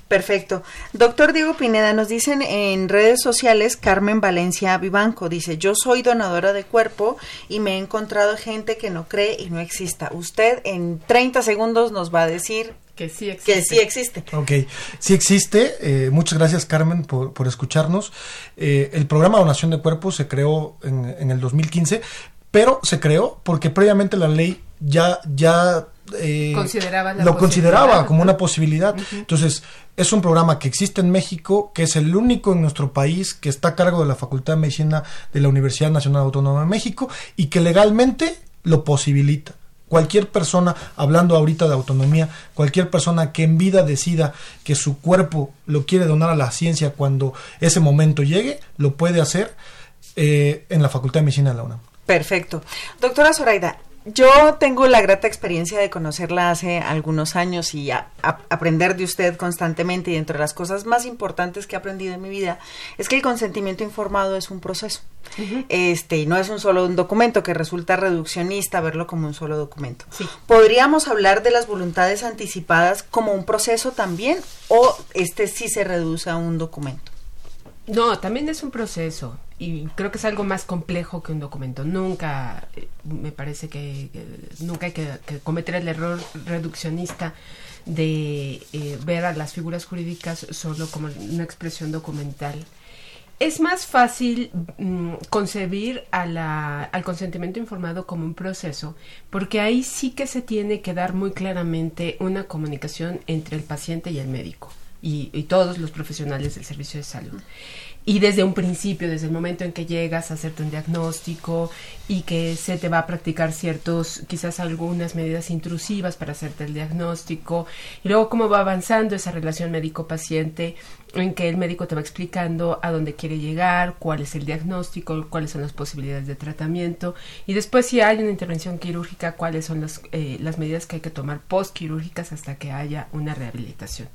Perfecto. Doctor Diego Pineda, nos dicen en redes sociales, Carmen Valencia Vivanco dice, yo soy donadora de cuerpo y me he encontrado gente que no cree y no exista. Usted en 30 segundos nos va a decir que sí existe. Que sí existe. Ok, sí existe. Eh, muchas gracias Carmen por, por escucharnos. Eh, el programa Donación de Cuerpo se creó en, en el 2015, pero se creó porque previamente la ley ya, ya eh, lo consideraba como una posibilidad. Entonces, es un programa que existe en México, que es el único en nuestro país que está a cargo de la Facultad de Medicina de la Universidad Nacional Autónoma de México y que legalmente lo posibilita. Cualquier persona, hablando ahorita de autonomía, cualquier persona que en vida decida que su cuerpo lo quiere donar a la ciencia cuando ese momento llegue, lo puede hacer eh, en la Facultad de Medicina de la UNAM. Perfecto. Doctora Zoraida, yo tengo la grata experiencia de conocerla hace algunos años y aprender de usted constantemente y entre las cosas más importantes que he aprendido en mi vida es que el consentimiento informado es un proceso. Este, y no es un solo un documento que resulta reduccionista verlo como un solo documento. ¿Podríamos hablar de las voluntades anticipadas como un proceso también o este sí se reduce a un documento? No, también es un proceso y creo que es algo más complejo que un documento. Nunca, eh, me parece que nunca hay que, cometer el error reduccionista de eh, ver a las figuras jurídicas solo como una expresión documental. Es más fácil mm, concebir a la, al consentimiento informado como un proceso, porque ahí sí que se tiene que dar muy claramente una comunicación entre el paciente y el médico y, y todos los profesionales del servicio de salud y desde un principio, desde el momento en que llegas a hacerte un diagnóstico y que se te va a practicar ciertos, quizás algunas medidas intrusivas para hacerte el diagnóstico, y luego cómo va avanzando esa relación médico-paciente, en que el médico te va explicando a dónde quiere llegar, cuál es el diagnóstico, cuáles son las posibilidades de tratamiento, y después si hay una intervención quirúrgica, cuáles son las, eh, las medidas que hay que tomar postquirúrgicas hasta que haya una rehabilitación.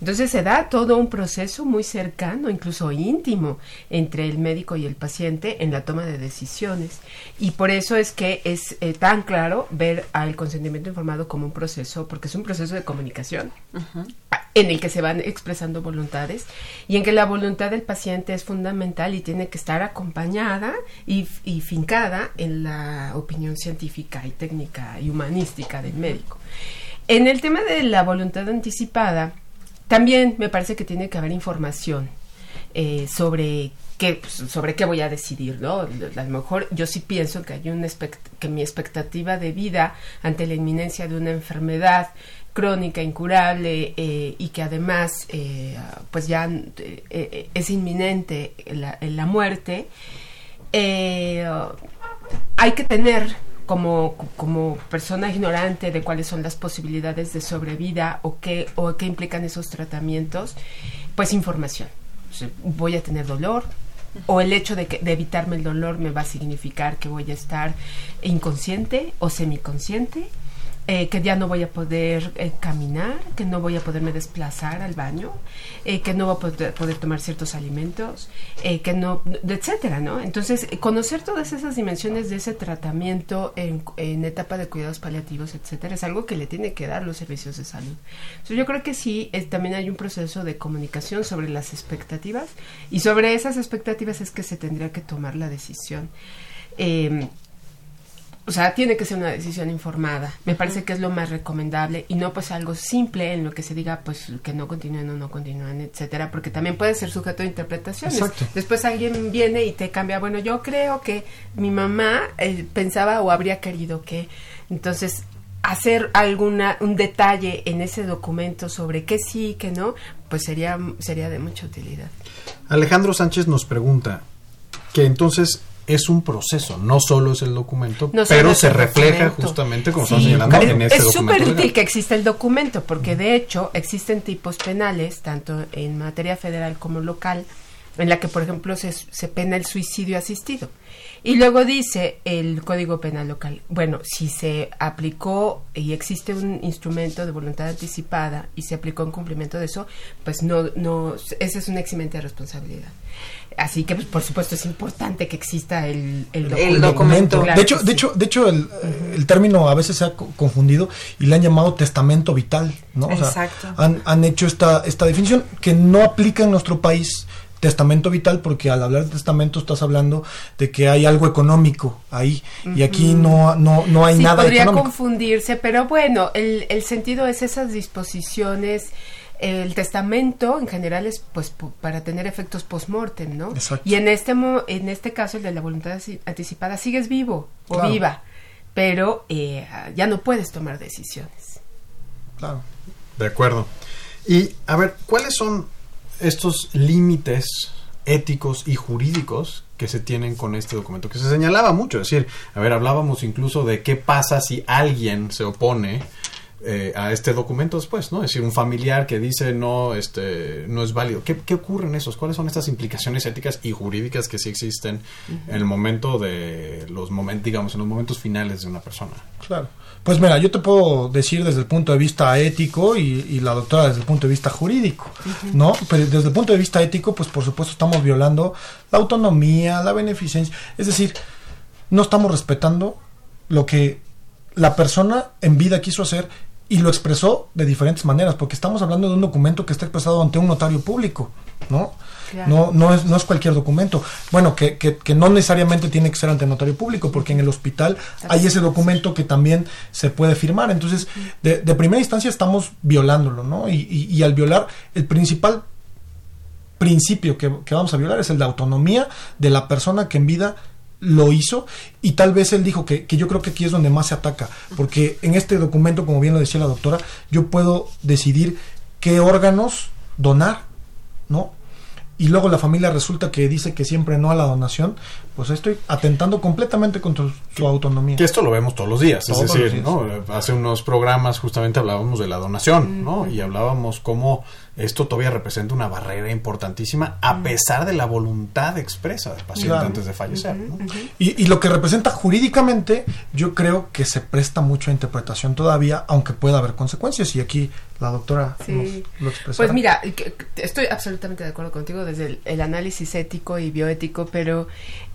Entonces se da todo un proceso muy cercano, incluso íntimo, entre el médico y el paciente en la toma de decisiones. Y por eso es que es eh, tan claro ver al consentimiento informado como un proceso, porque es un proceso de comunicación en el que se van expresando voluntades y en que la voluntad del paciente es fundamental y tiene que estar acompañada y, fincada en la opinión científica y técnica y humanística del médico. En el tema de la voluntad anticipada, también me parece que tiene que haber información eh, sobre qué pues, sobre qué voy a decidir, ¿no? A lo mejor yo sí pienso que hay un que mi expectativa de vida ante la inminencia de una enfermedad crónica, incurable eh, y que además eh, pues ya es inminente la, la muerte, hay que tener como, como persona ignorante de cuáles son las posibilidades de sobrevida o qué, o qué implican esos tratamientos, pues información. voy a tener dolor, o el hecho de, que, de evitarme el dolor me va a significar que voy a estar inconsciente o semiconsciente eh, que ya no voy a poder eh, caminar, que no voy a poderme desplazar al baño, eh, que no voy a poder, tomar ciertos alimentos, que no, etcétera, ¿no? Entonces, conocer todas esas dimensiones de ese tratamiento en, en, etapa de cuidados paliativos, etcétera, es algo que le tiene que dar los servicios de salud. Entonces, yo creo que sí, también hay un proceso de comunicación sobre las expectativas y sobre esas expectativas es que se tendría que tomar la decisión. Eh, o sea, tiene que ser una decisión informada. Me parece que es lo más recomendable y no pues algo simple en lo que se diga pues que no continúen o no continúen, etcétera, porque también puede ser sujeto de interpretaciones. Exacto. Después alguien viene y te cambia, bueno, yo creo que mi mamá eh, pensaba o habría querido que entonces hacer alguna un detalle en ese documento sobre qué sí y qué no, pues sería sería de mucha utilidad. Alejandro Sánchez nos pregunta que entonces es un proceso, no solo es el documento, No pero es se refleja documento. justamente como Sí, estamos señalando es- en este es documento. súper legal. útil que exista el documento, porque de hecho existen tipos penales, tanto en materia federal como local, en la que, por ejemplo, se, se pena el suicidio asistido. Y luego dice el Código Penal local, bueno, si se aplicó y existe un instrumento de voluntad anticipada y se aplicó en cumplimiento de eso, pues no, no, esa es una eximente de responsabilidad. Así que, pues, por supuesto, es importante que exista el, el documento. el documento. Claro de hecho, de sí. hecho, de hecho, el, el término a veces se ha co- confundido y le han llamado testamento vital, ¿no? O sea, Exacto. han, han hecho esta, esta definición que no aplica en nuestro país testamento vital porque al hablar de testamento estás hablando de que hay algo económico ahí y aquí no, no, no hay sí, nada podría económico. confundirse, pero bueno, el, el sentido es esas disposiciones. El testamento en general es pues para tener efectos post-mortem, ¿no? Exacto. Y en este mo- en este caso el de la voluntad anticipada sigues vivo o Claro. viva, pero eh, ya no puedes tomar decisiones. Claro. De acuerdo. Y a ver, ¿cuáles son estos límites éticos y jurídicos que se tienen con este documento? Que se señalaba mucho, es decir, a ver, hablábamos incluso de qué pasa si alguien se opone eh, a este documento después, ¿no? Es decir, un familiar que dice no, este, no es válido. ¿Qué, qué ocurre en esos? ¿Cuáles son estas implicaciones éticas y jurídicas que sí existen en el momento de los momentos, digamos, en los momentos finales de una persona? Claro. Pues mira, yo te puedo decir desde el punto de vista ético y, y la doctora desde el punto de vista jurídico, ¿no? Pero desde el punto de vista ético, pues por supuesto estamos violando la autonomía, la beneficencia, es decir, no estamos respetando lo que la persona en vida quiso hacer y lo expresó de diferentes maneras, porque estamos hablando de un documento que está expresado ante un notario público, ¿no? Claro. No, no es, no es cualquier documento. Bueno, que, que, que no necesariamente tiene que ser ante notario público, porque en el hospital hay ese documento que también se puede firmar. Entonces, de, de primera instancia estamos violándolo, ¿no? Y, y, y al violar, el principal principio que, que vamos a violar es el de autonomía de la persona que en vida lo hizo y tal vez él dijo que, que yo creo que aquí es donde más se ataca, porque en este documento, como bien lo decía la doctora, yo puedo decidir qué órganos donar, ¿no? Y luego la familia resulta que dice que siempre no a la donación, pues estoy atentando completamente contra su autonomía. Que esto lo vemos todos los días, Todos es decir, los días. ¿no? hace unos programas justamente hablábamos de la donación, ¿no? Y hablábamos cómo esto todavía representa una barrera importantísima a pesar de la voluntad expresa del paciente Claro. antes de fallecer, ¿no? Y, y lo que representa jurídicamente, yo creo que se presta mucho a interpretación todavía, aunque pueda haber consecuencias. Y aquí la doctora Sí. nos lo expresará. Pues mira, estoy absolutamente de acuerdo contigo desde el, el análisis ético y bioético, pero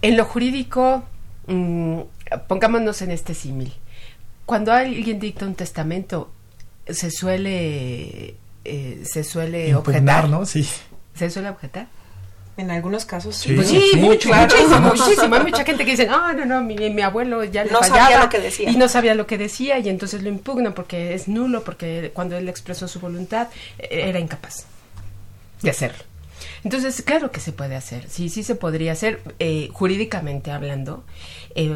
en lo jurídico, mm, pongámonos en este símil. Cuando alguien dicta un testamento, se suele, eh, se suele Impugnar, objetar. ¿no? Sí. ¿Se suele objetar? En algunos casos sí. Sí. Pues sí, sí, mucho, claro. muchísimo, muchísimo. Hay mucha gente que dice, no, no, no, mi, mi abuelo ya le No fallaba sabía lo que decía. y no sabía lo que decía y entonces lo impugnan porque es nulo, porque cuando él expresó su voluntad eh, era incapaz de hacerlo. Entonces, claro que se puede hacer, sí, sí se podría hacer, eh, jurídicamente hablando, eh,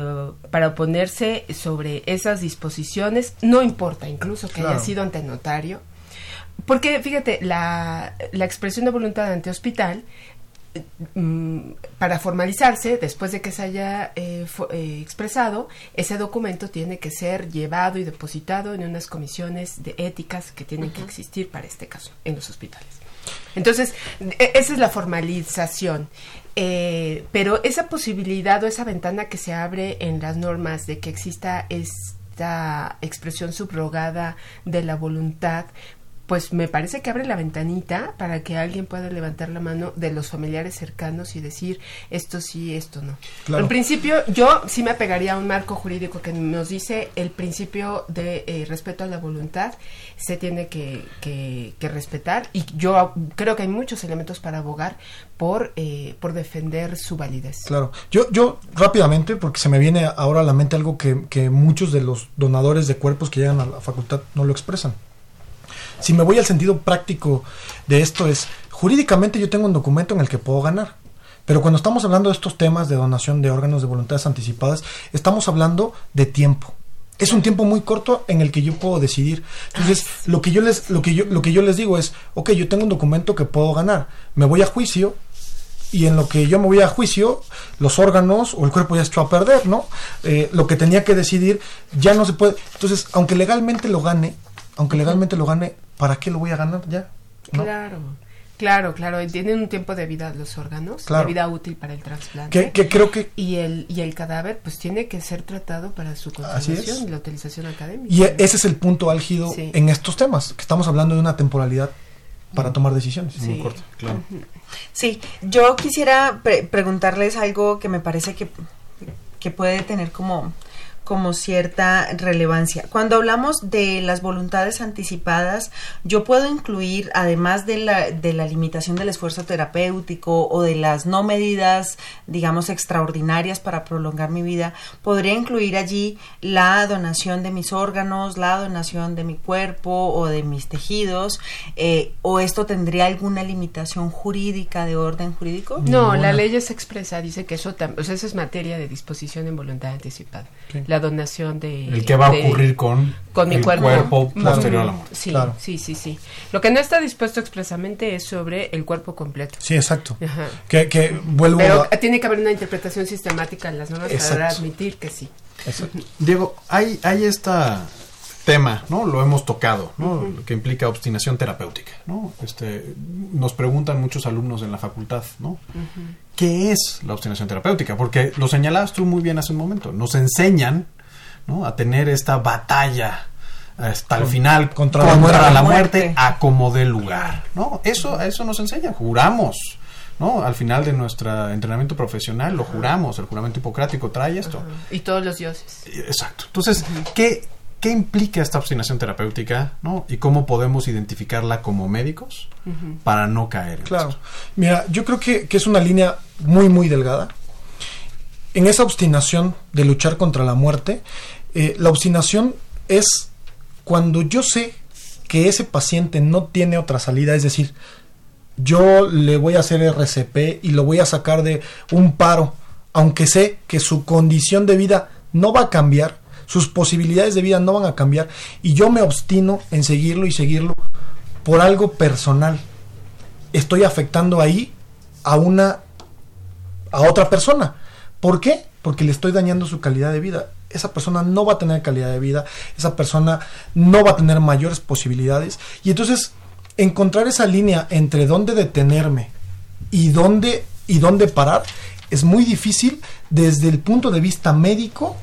para oponerse sobre esas disposiciones, no importa incluso que haya sido ante notario, porque fíjate, la, la expresión de voluntad ante hospital mm, para formalizarse, después de que se haya eh, eh, expresado, ese documento tiene que ser llevado y depositado en unas comisiones de éticas que tienen que existir para este caso en los hospitales. Entonces, e- esa es la formalización. Eh, pero esa posibilidad o esa ventana que se abre en las normas de que exista esta expresión subrogada de la voluntad pues me parece que abre la ventanita para que alguien pueda levantar la mano de los familiares cercanos y decir esto sí, esto no. Claro. En principio, yo sí me apegaría a un marco jurídico que nos dice el principio de eh, respeto a la voluntad se tiene que, que- que respetar y yo creo que hay muchos elementos para abogar por, eh, por defender su validez. Claro. Yo, yo rápidamente, porque se me viene ahora a la mente algo que, que muchos de los donadores de cuerpos que llegan a la facultad no lo expresan. Si me voy al sentido práctico de esto es, jurídicamente yo tengo un documento en el que puedo ganar. Pero cuando estamos hablando de estos temas de donación de órganos de voluntades anticipadas, estamos hablando de tiempo. Es un tiempo muy corto en el que yo puedo decidir. Entonces, lo que yo les, lo que yo, lo que yo les digo es, ok, yo tengo un documento que puedo ganar. Me voy a juicio, y en lo que yo me voy a juicio, los órganos o el cuerpo ya echó a perder, ¿no? Eh, lo que tenía que decidir ya no se puede. Entonces, aunque legalmente lo gane, aunque legalmente lo gane, ¿para qué lo voy a ganar ya? ¿No? Claro, claro, claro. y Tienen un tiempo de vida los órganos, Claro. de vida útil para el trasplante. Que, que creo que Y el, y el cadáver, pues tiene que ser tratado para su conservación y la utilización académica. y e- ese es el punto álgido Sí. en estos temas, que estamos hablando de una temporalidad para tomar decisiones. Muy Sí. corto, claro. Sí, yo quisiera pre- preguntarles algo que me parece que, que puede tener como, como cierta relevancia. Cuando hablamos de las voluntades anticipadas, yo puedo incluir, además de la, de la limitación del esfuerzo terapéutico o de las no medidas, digamos, extraordinarias para prolongar mi vida, podría incluir allí la donación de mis órganos, la donación de mi cuerpo o de mis tejidos, eh, o esto tendría alguna limitación jurídica de orden jurídico? No, Ninguna. la ley es expresa, dice que eso, o sea, eso es materia de disposición en voluntad anticipada. Sí. La donación de... El que va a ocurrir con, con mi el cuerpo, posterior a la muerte. Sí, Claro. sí, sí, sí. Lo que no está dispuesto expresamente es sobre el cuerpo completo. Sí, exacto. Ajá. Que, que vuelvo Pero a... tiene que haber una interpretación sistemática en las normas para admitir que sí. Exacto. Diego, hay, hay este tema, ¿no? Lo hemos tocado, ¿no? Lo que implica obstinación terapéutica, ¿no? Este, nos preguntan muchos alumnos en la facultad, ¿no? ¿Qué es la obstinación terapéutica? Porque lo señalabas tú muy bien hace un momento. Nos enseñan, ¿no? A tener esta batalla hasta el final contra la muerte. la Muerte. muerte a como dé lugar, ¿no? Eso, a eso nos enseña, juramos, ¿no? Al final de nuestro entrenamiento profesional lo juramos, el juramento hipocrático trae esto. Y todos los dioses. Exacto. Entonces, ¿qué, ¿qué implica esta obstinación terapéutica? ¿no? ¿Y cómo podemos identificarla como médicos para no caer en Claro. esto? Mira, yo creo que, que es una línea muy, muy delgada. En esa obstinación de luchar contra la muerte, eh, la obstinación es cuando yo sé que ese paciente no tiene otra salida, es decir, yo le voy a hacer RCP y lo voy a sacar de un paro, aunque sé que su condición de vida no va a cambiar, sus posibilidades de vida no van a cambiar, y yo me obstino en seguirlo y seguirlo por algo personal. Estoy afectando ahí a una a otra persona. ¿Por qué? Porque le estoy dañando su calidad de vida. Esa persona no va a tener calidad de vida, esa persona no va a tener mayores posibilidades. Y entonces, encontrar esa línea entre dónde detenerme y dónde, y dónde parar es muy difícil desde el punto de vista médico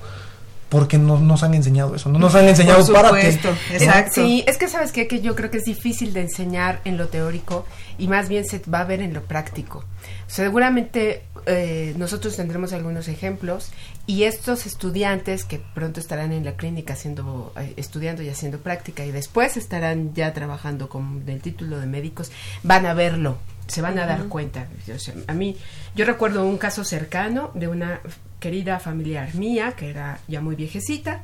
porque no nos han enseñado eso, no nos han enseñado Por párate. supuesto, exacto. Sí, es que sabes qué? que yo creo que es difícil de enseñar en lo teórico y más bien se va a ver en lo práctico. Seguramente eh, nosotros tendremos algunos ejemplos y estos estudiantes que pronto estarán en la clínica haciendo, eh, estudiando y haciendo práctica y después estarán ya trabajando con el título de médicos, van a verlo, se van a dar cuenta. O sea, a mí, yo recuerdo un caso cercano de una querida familiar mía que era ya muy viejecita,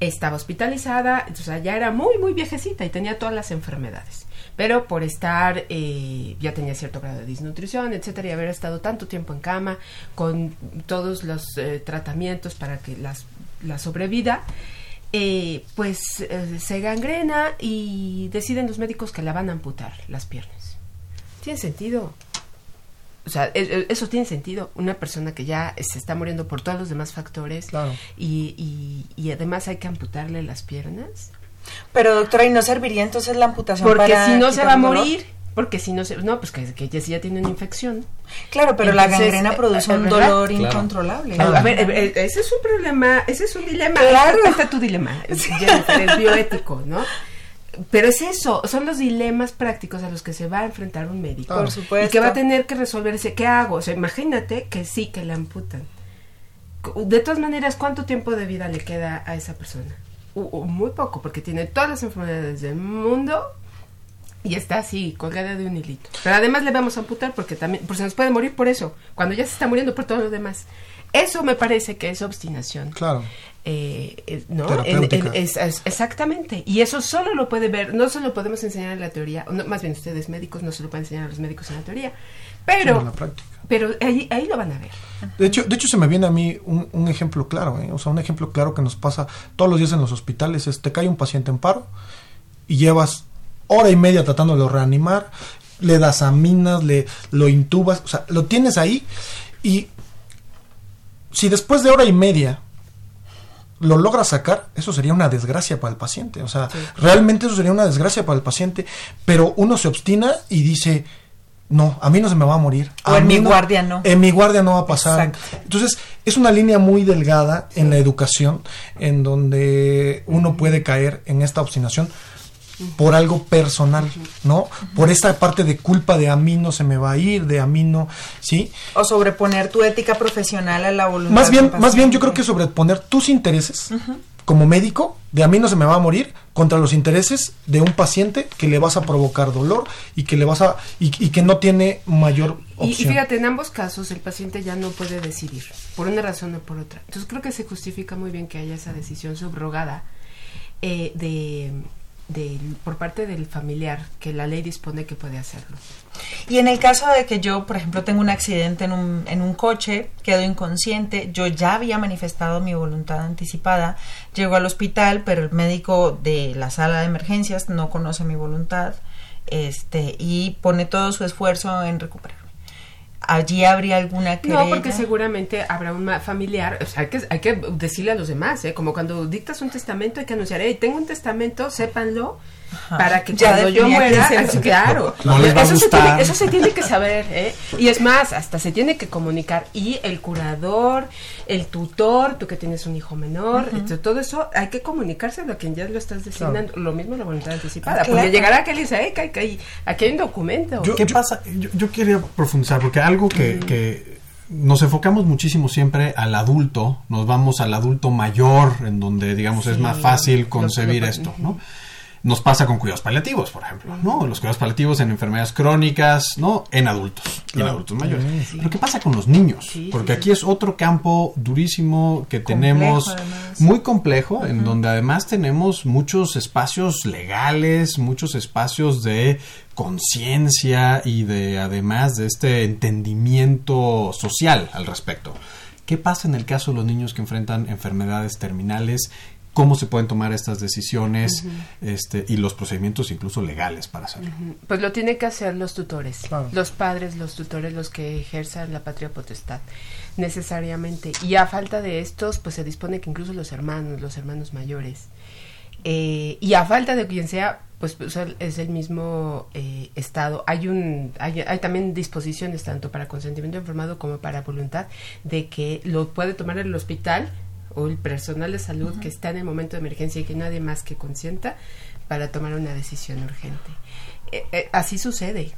estaba hospitalizada, sea, ya era muy, muy viejecita y tenía todas las enfermedades. Pero por estar, eh, ya tenía cierto grado de disnutrición, etcétera, y haber estado tanto tiempo en cama, con todos los eh, tratamientos para que las, la sobrevida, eh, pues se gangrena y deciden los médicos que la van a amputar las piernas. ¿Tiene sentido? O sea, e- e- eso tiene sentido. Una persona que ya se está muriendo por todos los demás factores Claro. y, y, y además hay que amputarle las piernas. Pero doctora, ¿y no serviría entonces la amputación Porque para si no se va a dolor? morir. Porque si no se... No, pues que, que ya, si ya tiene una infección. Claro, pero la gangrena eh, produce un ¿verdad? dolor Claro. incontrolable. A, a ver, eh, eh, ese es un problema, ese es un dilema. Claro. Está tu dilema. Es bioético, ¿no? Pero es eso, son los dilemas prácticos a los que se va a enfrentar un médico. Por supuesto. Y que va a tener que resolverse, ¿qué hago? O sea, imagínate que sí, que la amputan. De todas maneras, ¿cuánto tiempo de vida le queda a esa persona? Muy poco, porque tiene todas las enfermedades del mundo y está así, colgada de un hilito. Pero además le vamos a amputar porque también, porque se nos puede morir por eso, cuando ya se está muriendo por todo lo demás. Eso me parece que es obstinación. Claro. Eh, ¿no? Terapéutica. En- en- es- es- exactamente. Y eso solo lo puede ver, no se lo podemos enseñar en la teoría, no, más bien ustedes médicos no se lo pueden enseñar a los médicos en la teoría, pero, en la práctica. pero ahí, ahí lo van a ver. De hecho, de hecho se me viene a mí un, un ejemplo claro, ¿eh? o sea, un ejemplo claro que nos pasa todos los días en los hospitales es te cae un paciente en paro y llevas hora y media tratándolo de reanimar, le das aminas, le lo intubas, o sea, lo tienes ahí y si después de hora y media lo logras sacar, eso sería una desgracia para el paciente. O sea, realmente eso sería una desgracia para el paciente. Pero uno se obstina y dice, no, a mí no se me va a morir. O a en mi guardia no. En mi guardia no va a pasar. Exacto. Entonces, es una línea muy delgada en la educación en donde uno puede caer en esta obstinación por algo personal, ¿no? Por esta parte de culpa de a mí no se me va a ir, de a mí no, ¿sí? O sobreponer tu ética profesional a la voluntad. Más bien, más bien yo creo que sobreponer tus intereses como médico, de a mí no se me va a morir, contra los intereses de un paciente que le vas a provocar dolor y que le vas a y, y que no tiene mayor Y, y opción. fíjate, en ambos casos el paciente ya no puede decidir, por una razón o por otra. Entonces creo que se justifica muy bien que haya esa decisión subrogada eh, de, por parte del familiar, que la ley dispone que puede hacerlo. Y en el caso de que yo, por ejemplo, tengo un accidente en un, en un coche, quedo inconsciente, yo ya había manifestado mi voluntad anticipada, llego al hospital, pero el médico de la sala de emergencias no conoce mi voluntad este, y pone todo su esfuerzo en recuperarme. Allí habría alguna querella. No, porque seguramente habrá un familiar, o sea, hay que, hay que decirle a los demás, ¿eh? como cuando dictas un testamento hay que anunciar, hey, tengo un testamento, sépanlo, para que Ya cuando yo muera, así, claro, No les va a eso, se tiene, eso se tiene que saber, ¿eh? y es más, hasta se tiene que comunicar, y el curador, el tutor, tú que tienes un hijo menor, todo eso hay que comunicárselo a quien ya lo estás designando, lo mismo la voluntad anticipada, Claro. porque llegará aquel y dice, hey, aquí hay un documento. Yo- ¿Qué pasa? Yo, yo quería profundizar, porque algo que, que nos enfocamos muchísimo siempre al adulto, nos vamos al adulto mayor, en donde, digamos, es más fácil concebir lo- esto, ¿no? Nos pasa con cuidados paliativos, por ejemplo, ¿no? Los cuidados paliativos en enfermedades crónicas, ¿no? En adultos, en adultos mayores. Pero ¿qué pasa con los niños? Sí, Porque sí, aquí es otro campo durísimo que Complejo, tenemos, además. muy complejo, en donde además tenemos muchos espacios legales, muchos espacios de conciencia y de además de este entendimiento social al respecto. ¿Qué pasa en el caso de los niños que enfrentan enfermedades terminales? ¿Cómo se pueden tomar estas decisiones este, y los procedimientos incluso legales para hacerlo? Pues lo tienen que hacer los tutores, Claro. los padres, los tutores, los que ejerzan la patria potestad, necesariamente. Y a falta de estos, pues se dispone que incluso los hermanos, los hermanos mayores. Eh, y a falta de quien sea, pues, pues, es el mismo eh, estado. Hay un, hay, hay también disposiciones tanto para consentimiento informado como para voluntad de que lo puede tomar el hospital o el personal de salud que está en el momento de emergencia y que nadie más que consienta para tomar una decisión urgente. Eh, eh, así sucede.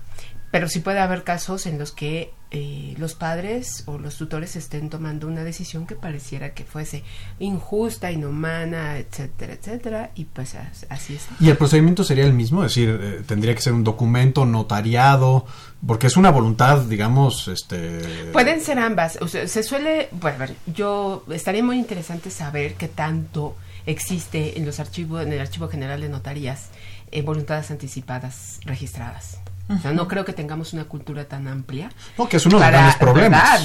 Pero sí puede haber casos en los que eh, los padres o los tutores estén tomando una decisión que pareciera que fuese injusta, inhumana, etcétera, etcétera, y pues as- así es. ¿Y el procedimiento sería el mismo? Es decir, eh, tendría que ser un documento notariado, porque es una voluntad, digamos, este... Pueden ser ambas. O sea, se suele, bueno, a ver, yo estaría muy interesante saber qué tanto existe en los archivos, en el Archivo General de Notarías, eh, voluntades anticipadas registradas. O sea, no creo que tengamos una cultura tan amplia. No, que es uno de los grandes problemas.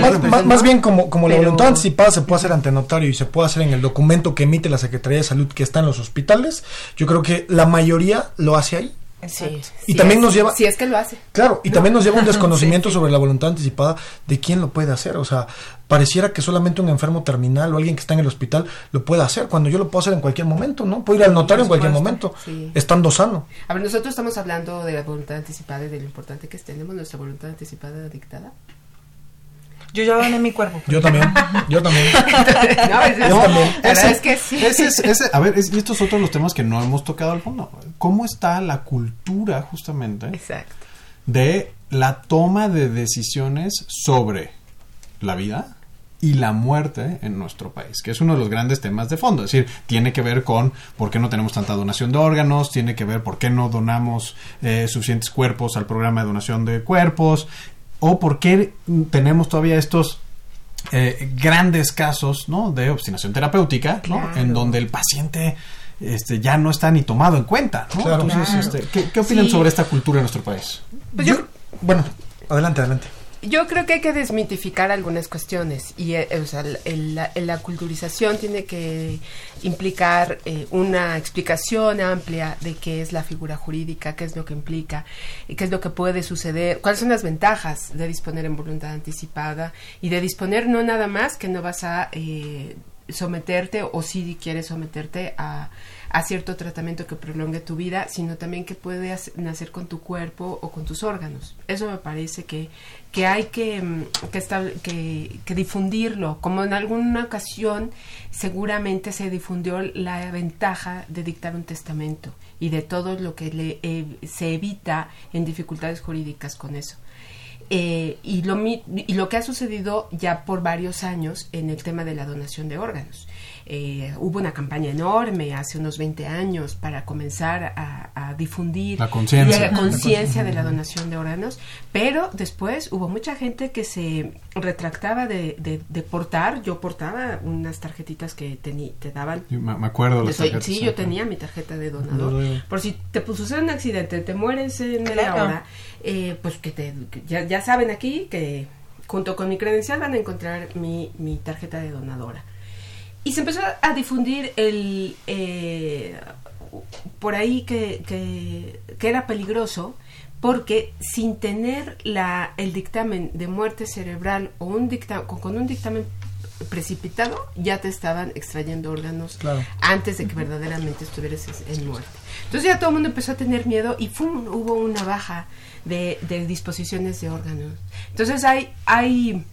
Más, más- ¿no? más bien como, como la voluntad anticipada se puede hacer ante notario y se puede hacer en el documento que emite la Secretaría de Salud que está en los hospitales, yo creo que la mayoría lo hace ahí. Sí, Y sí también es- nos lleva- Si es que lo hace. Claro, y también nos lleva un desconocimiento Sí, sobre la voluntad anticipada de quién lo puede hacer. O sea, pareciera que solamente un enfermo terminal o alguien que está en el hospital lo puede hacer, cuando yo lo puedo hacer en cualquier momento, ¿no? Puedo ir al notario en cualquier momento, sí. estando sano. A ver, nosotros estamos hablando de la voluntad anticipada y de lo importante que es. ¿Tenemos nuestra voluntad anticipada dictada? Yo ya doné mi cuerpo. Yo también, yo también. no, es, Yo también. verdad es que sí. Ese es- ese- a ver, es- y estos son otros los temas que no hemos tocado al fondo. ¿Cómo está la cultura, justamente, Exacto. de la toma de decisiones sobre la vida y la muerte en nuestro país, que es uno de los grandes temas de fondo. Es decir, tiene que ver con por qué no tenemos tanta donación de órganos, tiene que ver por qué no donamos eh, suficientes cuerpos al programa de donación de cuerpos, o por qué tenemos todavía estos eh, grandes casos ¿no? de obstinación terapéutica, ¿no? Claro. en donde el paciente este, ya no está ni tomado en cuenta. ¿no? Claro. Entonces, Claro. este, ¿qué, qué opinan Sí. sobre esta cultura en nuestro país? Pues Yo- yo- bueno, adelante, adelante. Yo creo que hay que desmitificar algunas cuestiones y eh, o sea, el- la, la culturización tiene que implicar eh, una explicación amplia de qué es la figura jurídica, qué es lo que implica, y qué es lo que puede suceder, cuáles son las ventajas de disponer en voluntad anticipada y de disponer no nada más que no vas a eh, someterte o si quieres someterte a, a cierto tratamiento que prolongue tu vida, sino también que puede nacer con tu cuerpo o con tus órganos. Eso me parece que, que hay que, mm, que, estable- que, que difundirlo. Como en alguna ocasión seguramente se difundió la ventaja de dictar un testamento y de todo lo que le, eh, se evita en dificultades jurídicas con eso. Eh, y, lo, y lo que ha sucedido ya por varios años en el tema de la donación de órganos. Eh, hubo una campaña enorme hace unos 20 años para comenzar a, a difundir La conciencia. la conciencia de la donación de órganos, pero después hubo mucha gente que se retractaba de, de- de portar. Yo portaba unas tarjetitas que te daban Yo Me me acuerdo de las soy- tarjetas, sí, yo tenía mi tarjeta de donador. Por si te pues, sucede un accidente, te mueres en media Claro. hora, eh, pues que te, que ya, ya saben aquí que junto con mi credencial van a encontrar mi, mi tarjeta de donadora. Y se empezó a difundir el eh, por ahí que, que, que era peligroso porque sin tener la, el dictamen de muerte cerebral o un dictamen, con, con un dictamen precipitado ya te estaban extrayendo órganos Claro. antes de que verdaderamente estuvieras en- en muerte. Entonces ya todo el mundo empezó a tener miedo y ¡fum! hubo una baja de, de disposiciones de órganos. Entonces hay, hay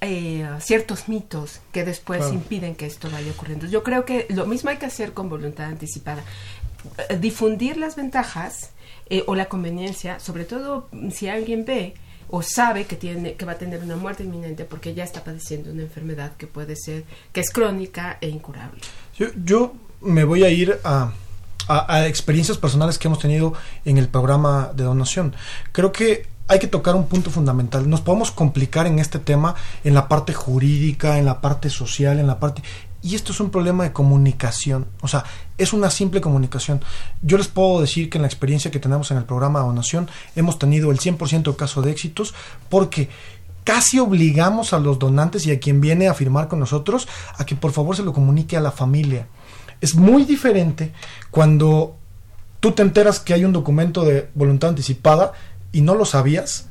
eh, ciertos mitos que después Claro. impiden que esto vaya ocurriendo. Yo creo que lo mismo hay que hacer con voluntad anticipada. Eh, Difundir las ventajas eh, o la conveniencia, sobre todo si alguien ve o sabe que tiene que va a tener una muerte inminente porque ya está padeciendo una enfermedad que puede ser que es crónica e incurable. Yo, yo me voy a ir a, a- a experiencias personales que hemos tenido en el programa de donación. Creo que hay que tocar un punto fundamental. Nos podemos complicar en este tema en la parte jurídica, en la parte social, en la parte... Y esto es un problema de comunicación. O sea, es una simple comunicación. Yo les puedo decir que en la experiencia que tenemos en el programa de donación hemos tenido el 100% de caso de éxitos porque casi obligamos a los donantes y a quien viene a firmar con nosotros a que por favor se lo comunique a la familia. Es muy diferente cuando tú te enteras que hay un documento de voluntad anticipada y no lo sabías,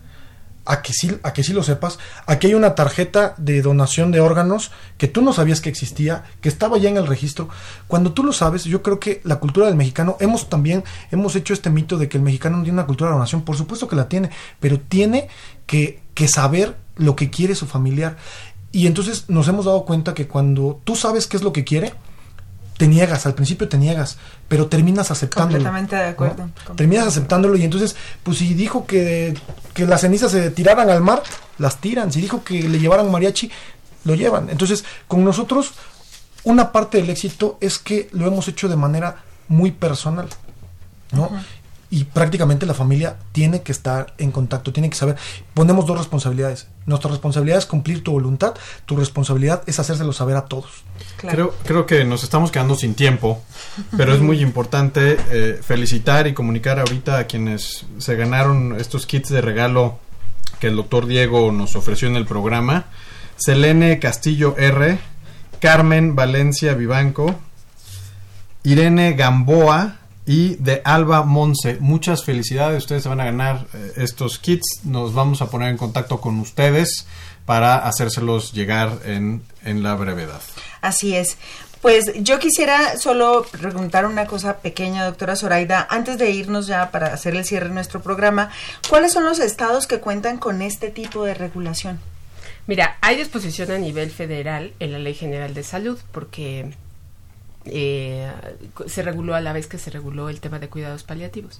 a que sí, a que sí lo sepas, aquí hay una tarjeta de donación de órganos que tú no sabías que existía, que estaba ya en el registro. Cuando tú lo sabes, yo creo que la cultura del mexicano, hemos también, hemos hecho este mito de que el mexicano no tiene una cultura de donación, por supuesto que la tiene, pero tiene que, que saber lo que quiere su familiar. Y entonces nos hemos dado cuenta que cuando tú sabes qué es lo que quiere, te niegas, al principio te niegas, pero terminas aceptándolo. Completamente de acuerdo, ¿no? completamente. Terminas aceptándolo y entonces, pues si dijo que, que las cenizas se tiraran al mar, las tiran. Si dijo que le llevaran mariachi, lo llevan. Entonces, con nosotros, una parte del éxito es que lo hemos hecho de manera muy personal, ¿no? Y prácticamente la familia tiene que estar en contacto, tiene que saber. Ponemos dos responsabilidades. Nuestra responsabilidad es cumplir tu voluntad, tu responsabilidad es hacérselo saber a todos. Creo, creo que nos estamos quedando sin tiempo, pero es muy importante eh, felicitar y comunicar ahorita a quienes se ganaron estos kits de regalo que el doctor Diego nos ofreció en el programa. Selene Castillo R, Carmen Valencia Vivanco, Irene Gamboa y de Alba Monse. Muchas felicidades, ustedes se van a ganar eh, estos kits. Nos vamos a poner en contacto con ustedes para hacérselos llegar en, en la brevedad. Así es. Pues yo quisiera solo preguntar una cosa pequeña, doctora Zoraida, antes de irnos ya para hacer el cierre de nuestro programa, ¿cuáles son los estados que cuentan con este tipo de regulación? Mira, hay disposición a nivel federal en la Ley General de Salud porque eh, se reguló a la vez que se reguló el tema de cuidados paliativos.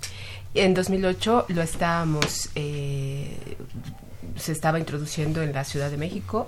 En 2008 lo estábamos, eh, se estaba introduciendo en la Ciudad de México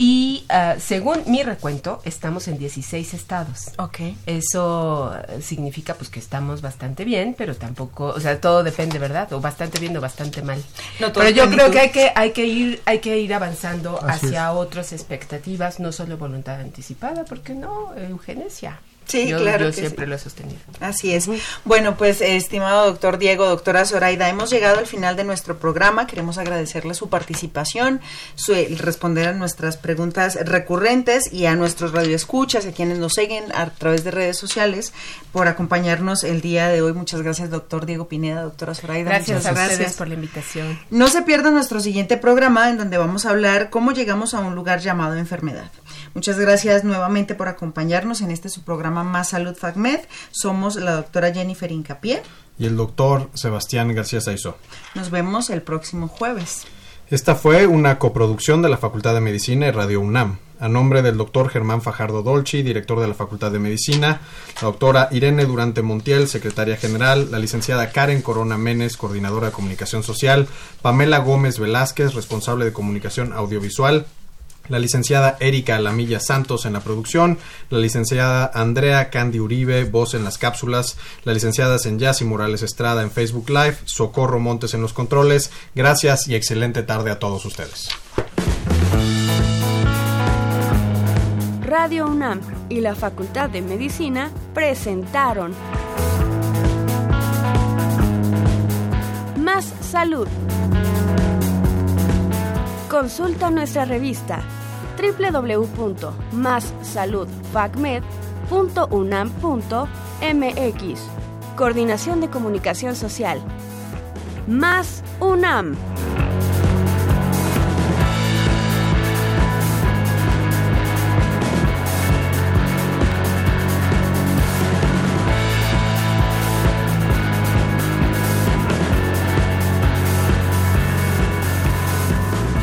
y ah, según mi recuento, estamos en 16 estados. Ok. Eso significa pues que estamos bastante bien, pero tampoco, o sea, todo depende, ¿verdad? O bastante bien o bastante mal. No, todo pero yo plenitud. creo que hay que hay que ir hay que ir avanzando Así hacia otras expectativas, no solo voluntad anticipada, porque no eugenesia. Sí, yo, claro yo que siempre sí. lo he sostenido. Así es. Bueno, pues estimado doctor Diego, doctora Zoraida, hemos llegado al final de nuestro programa. Queremos agradecerle su participación, su, el responder a nuestras preguntas recurrentes y a nuestros radioescuchas, a quienes nos siguen a través de redes sociales, por acompañarnos el día de hoy. Muchas gracias, doctor Diego Pineda, doctora Zoraida. Gracias ustedes por la invitación. No se pierda nuestro siguiente programa en donde vamos a hablar cómo llegamos a un lugar llamado enfermedad. Muchas gracias nuevamente por acompañarnos en este su programa Más Salud FACMED. Somos la doctora Jennifer Incapié. Y el doctor Sebastián García Saizó. Nos vemos el próximo jueves. Esta fue una coproducción de la Facultad de Medicina y Radio UNAM. A nombre del doctor Germán Fajardo Dolci, director de la Facultad de Medicina, la doctora Irene Durante Montiel, secretaria general, la licenciada Karen Corona Menes, coordinadora de comunicación social, Pamela Gómez Velázquez, responsable de comunicación audiovisual, la licenciada Erika Alamilla Santos en la producción, la licenciada Andrea Candy Uribe, voz en las cápsulas, la licenciada Senyasi Morales Estrada en Facebook Live, Socorro Montes en los controles. Gracias y excelente tarde a todos ustedes. Radio UNAM y la Facultad de Medicina presentaron Más Salud. Consulta nuestra revista www.massaludfacmed.unam.mx. Coordinación de Comunicación Social. Más UNAM.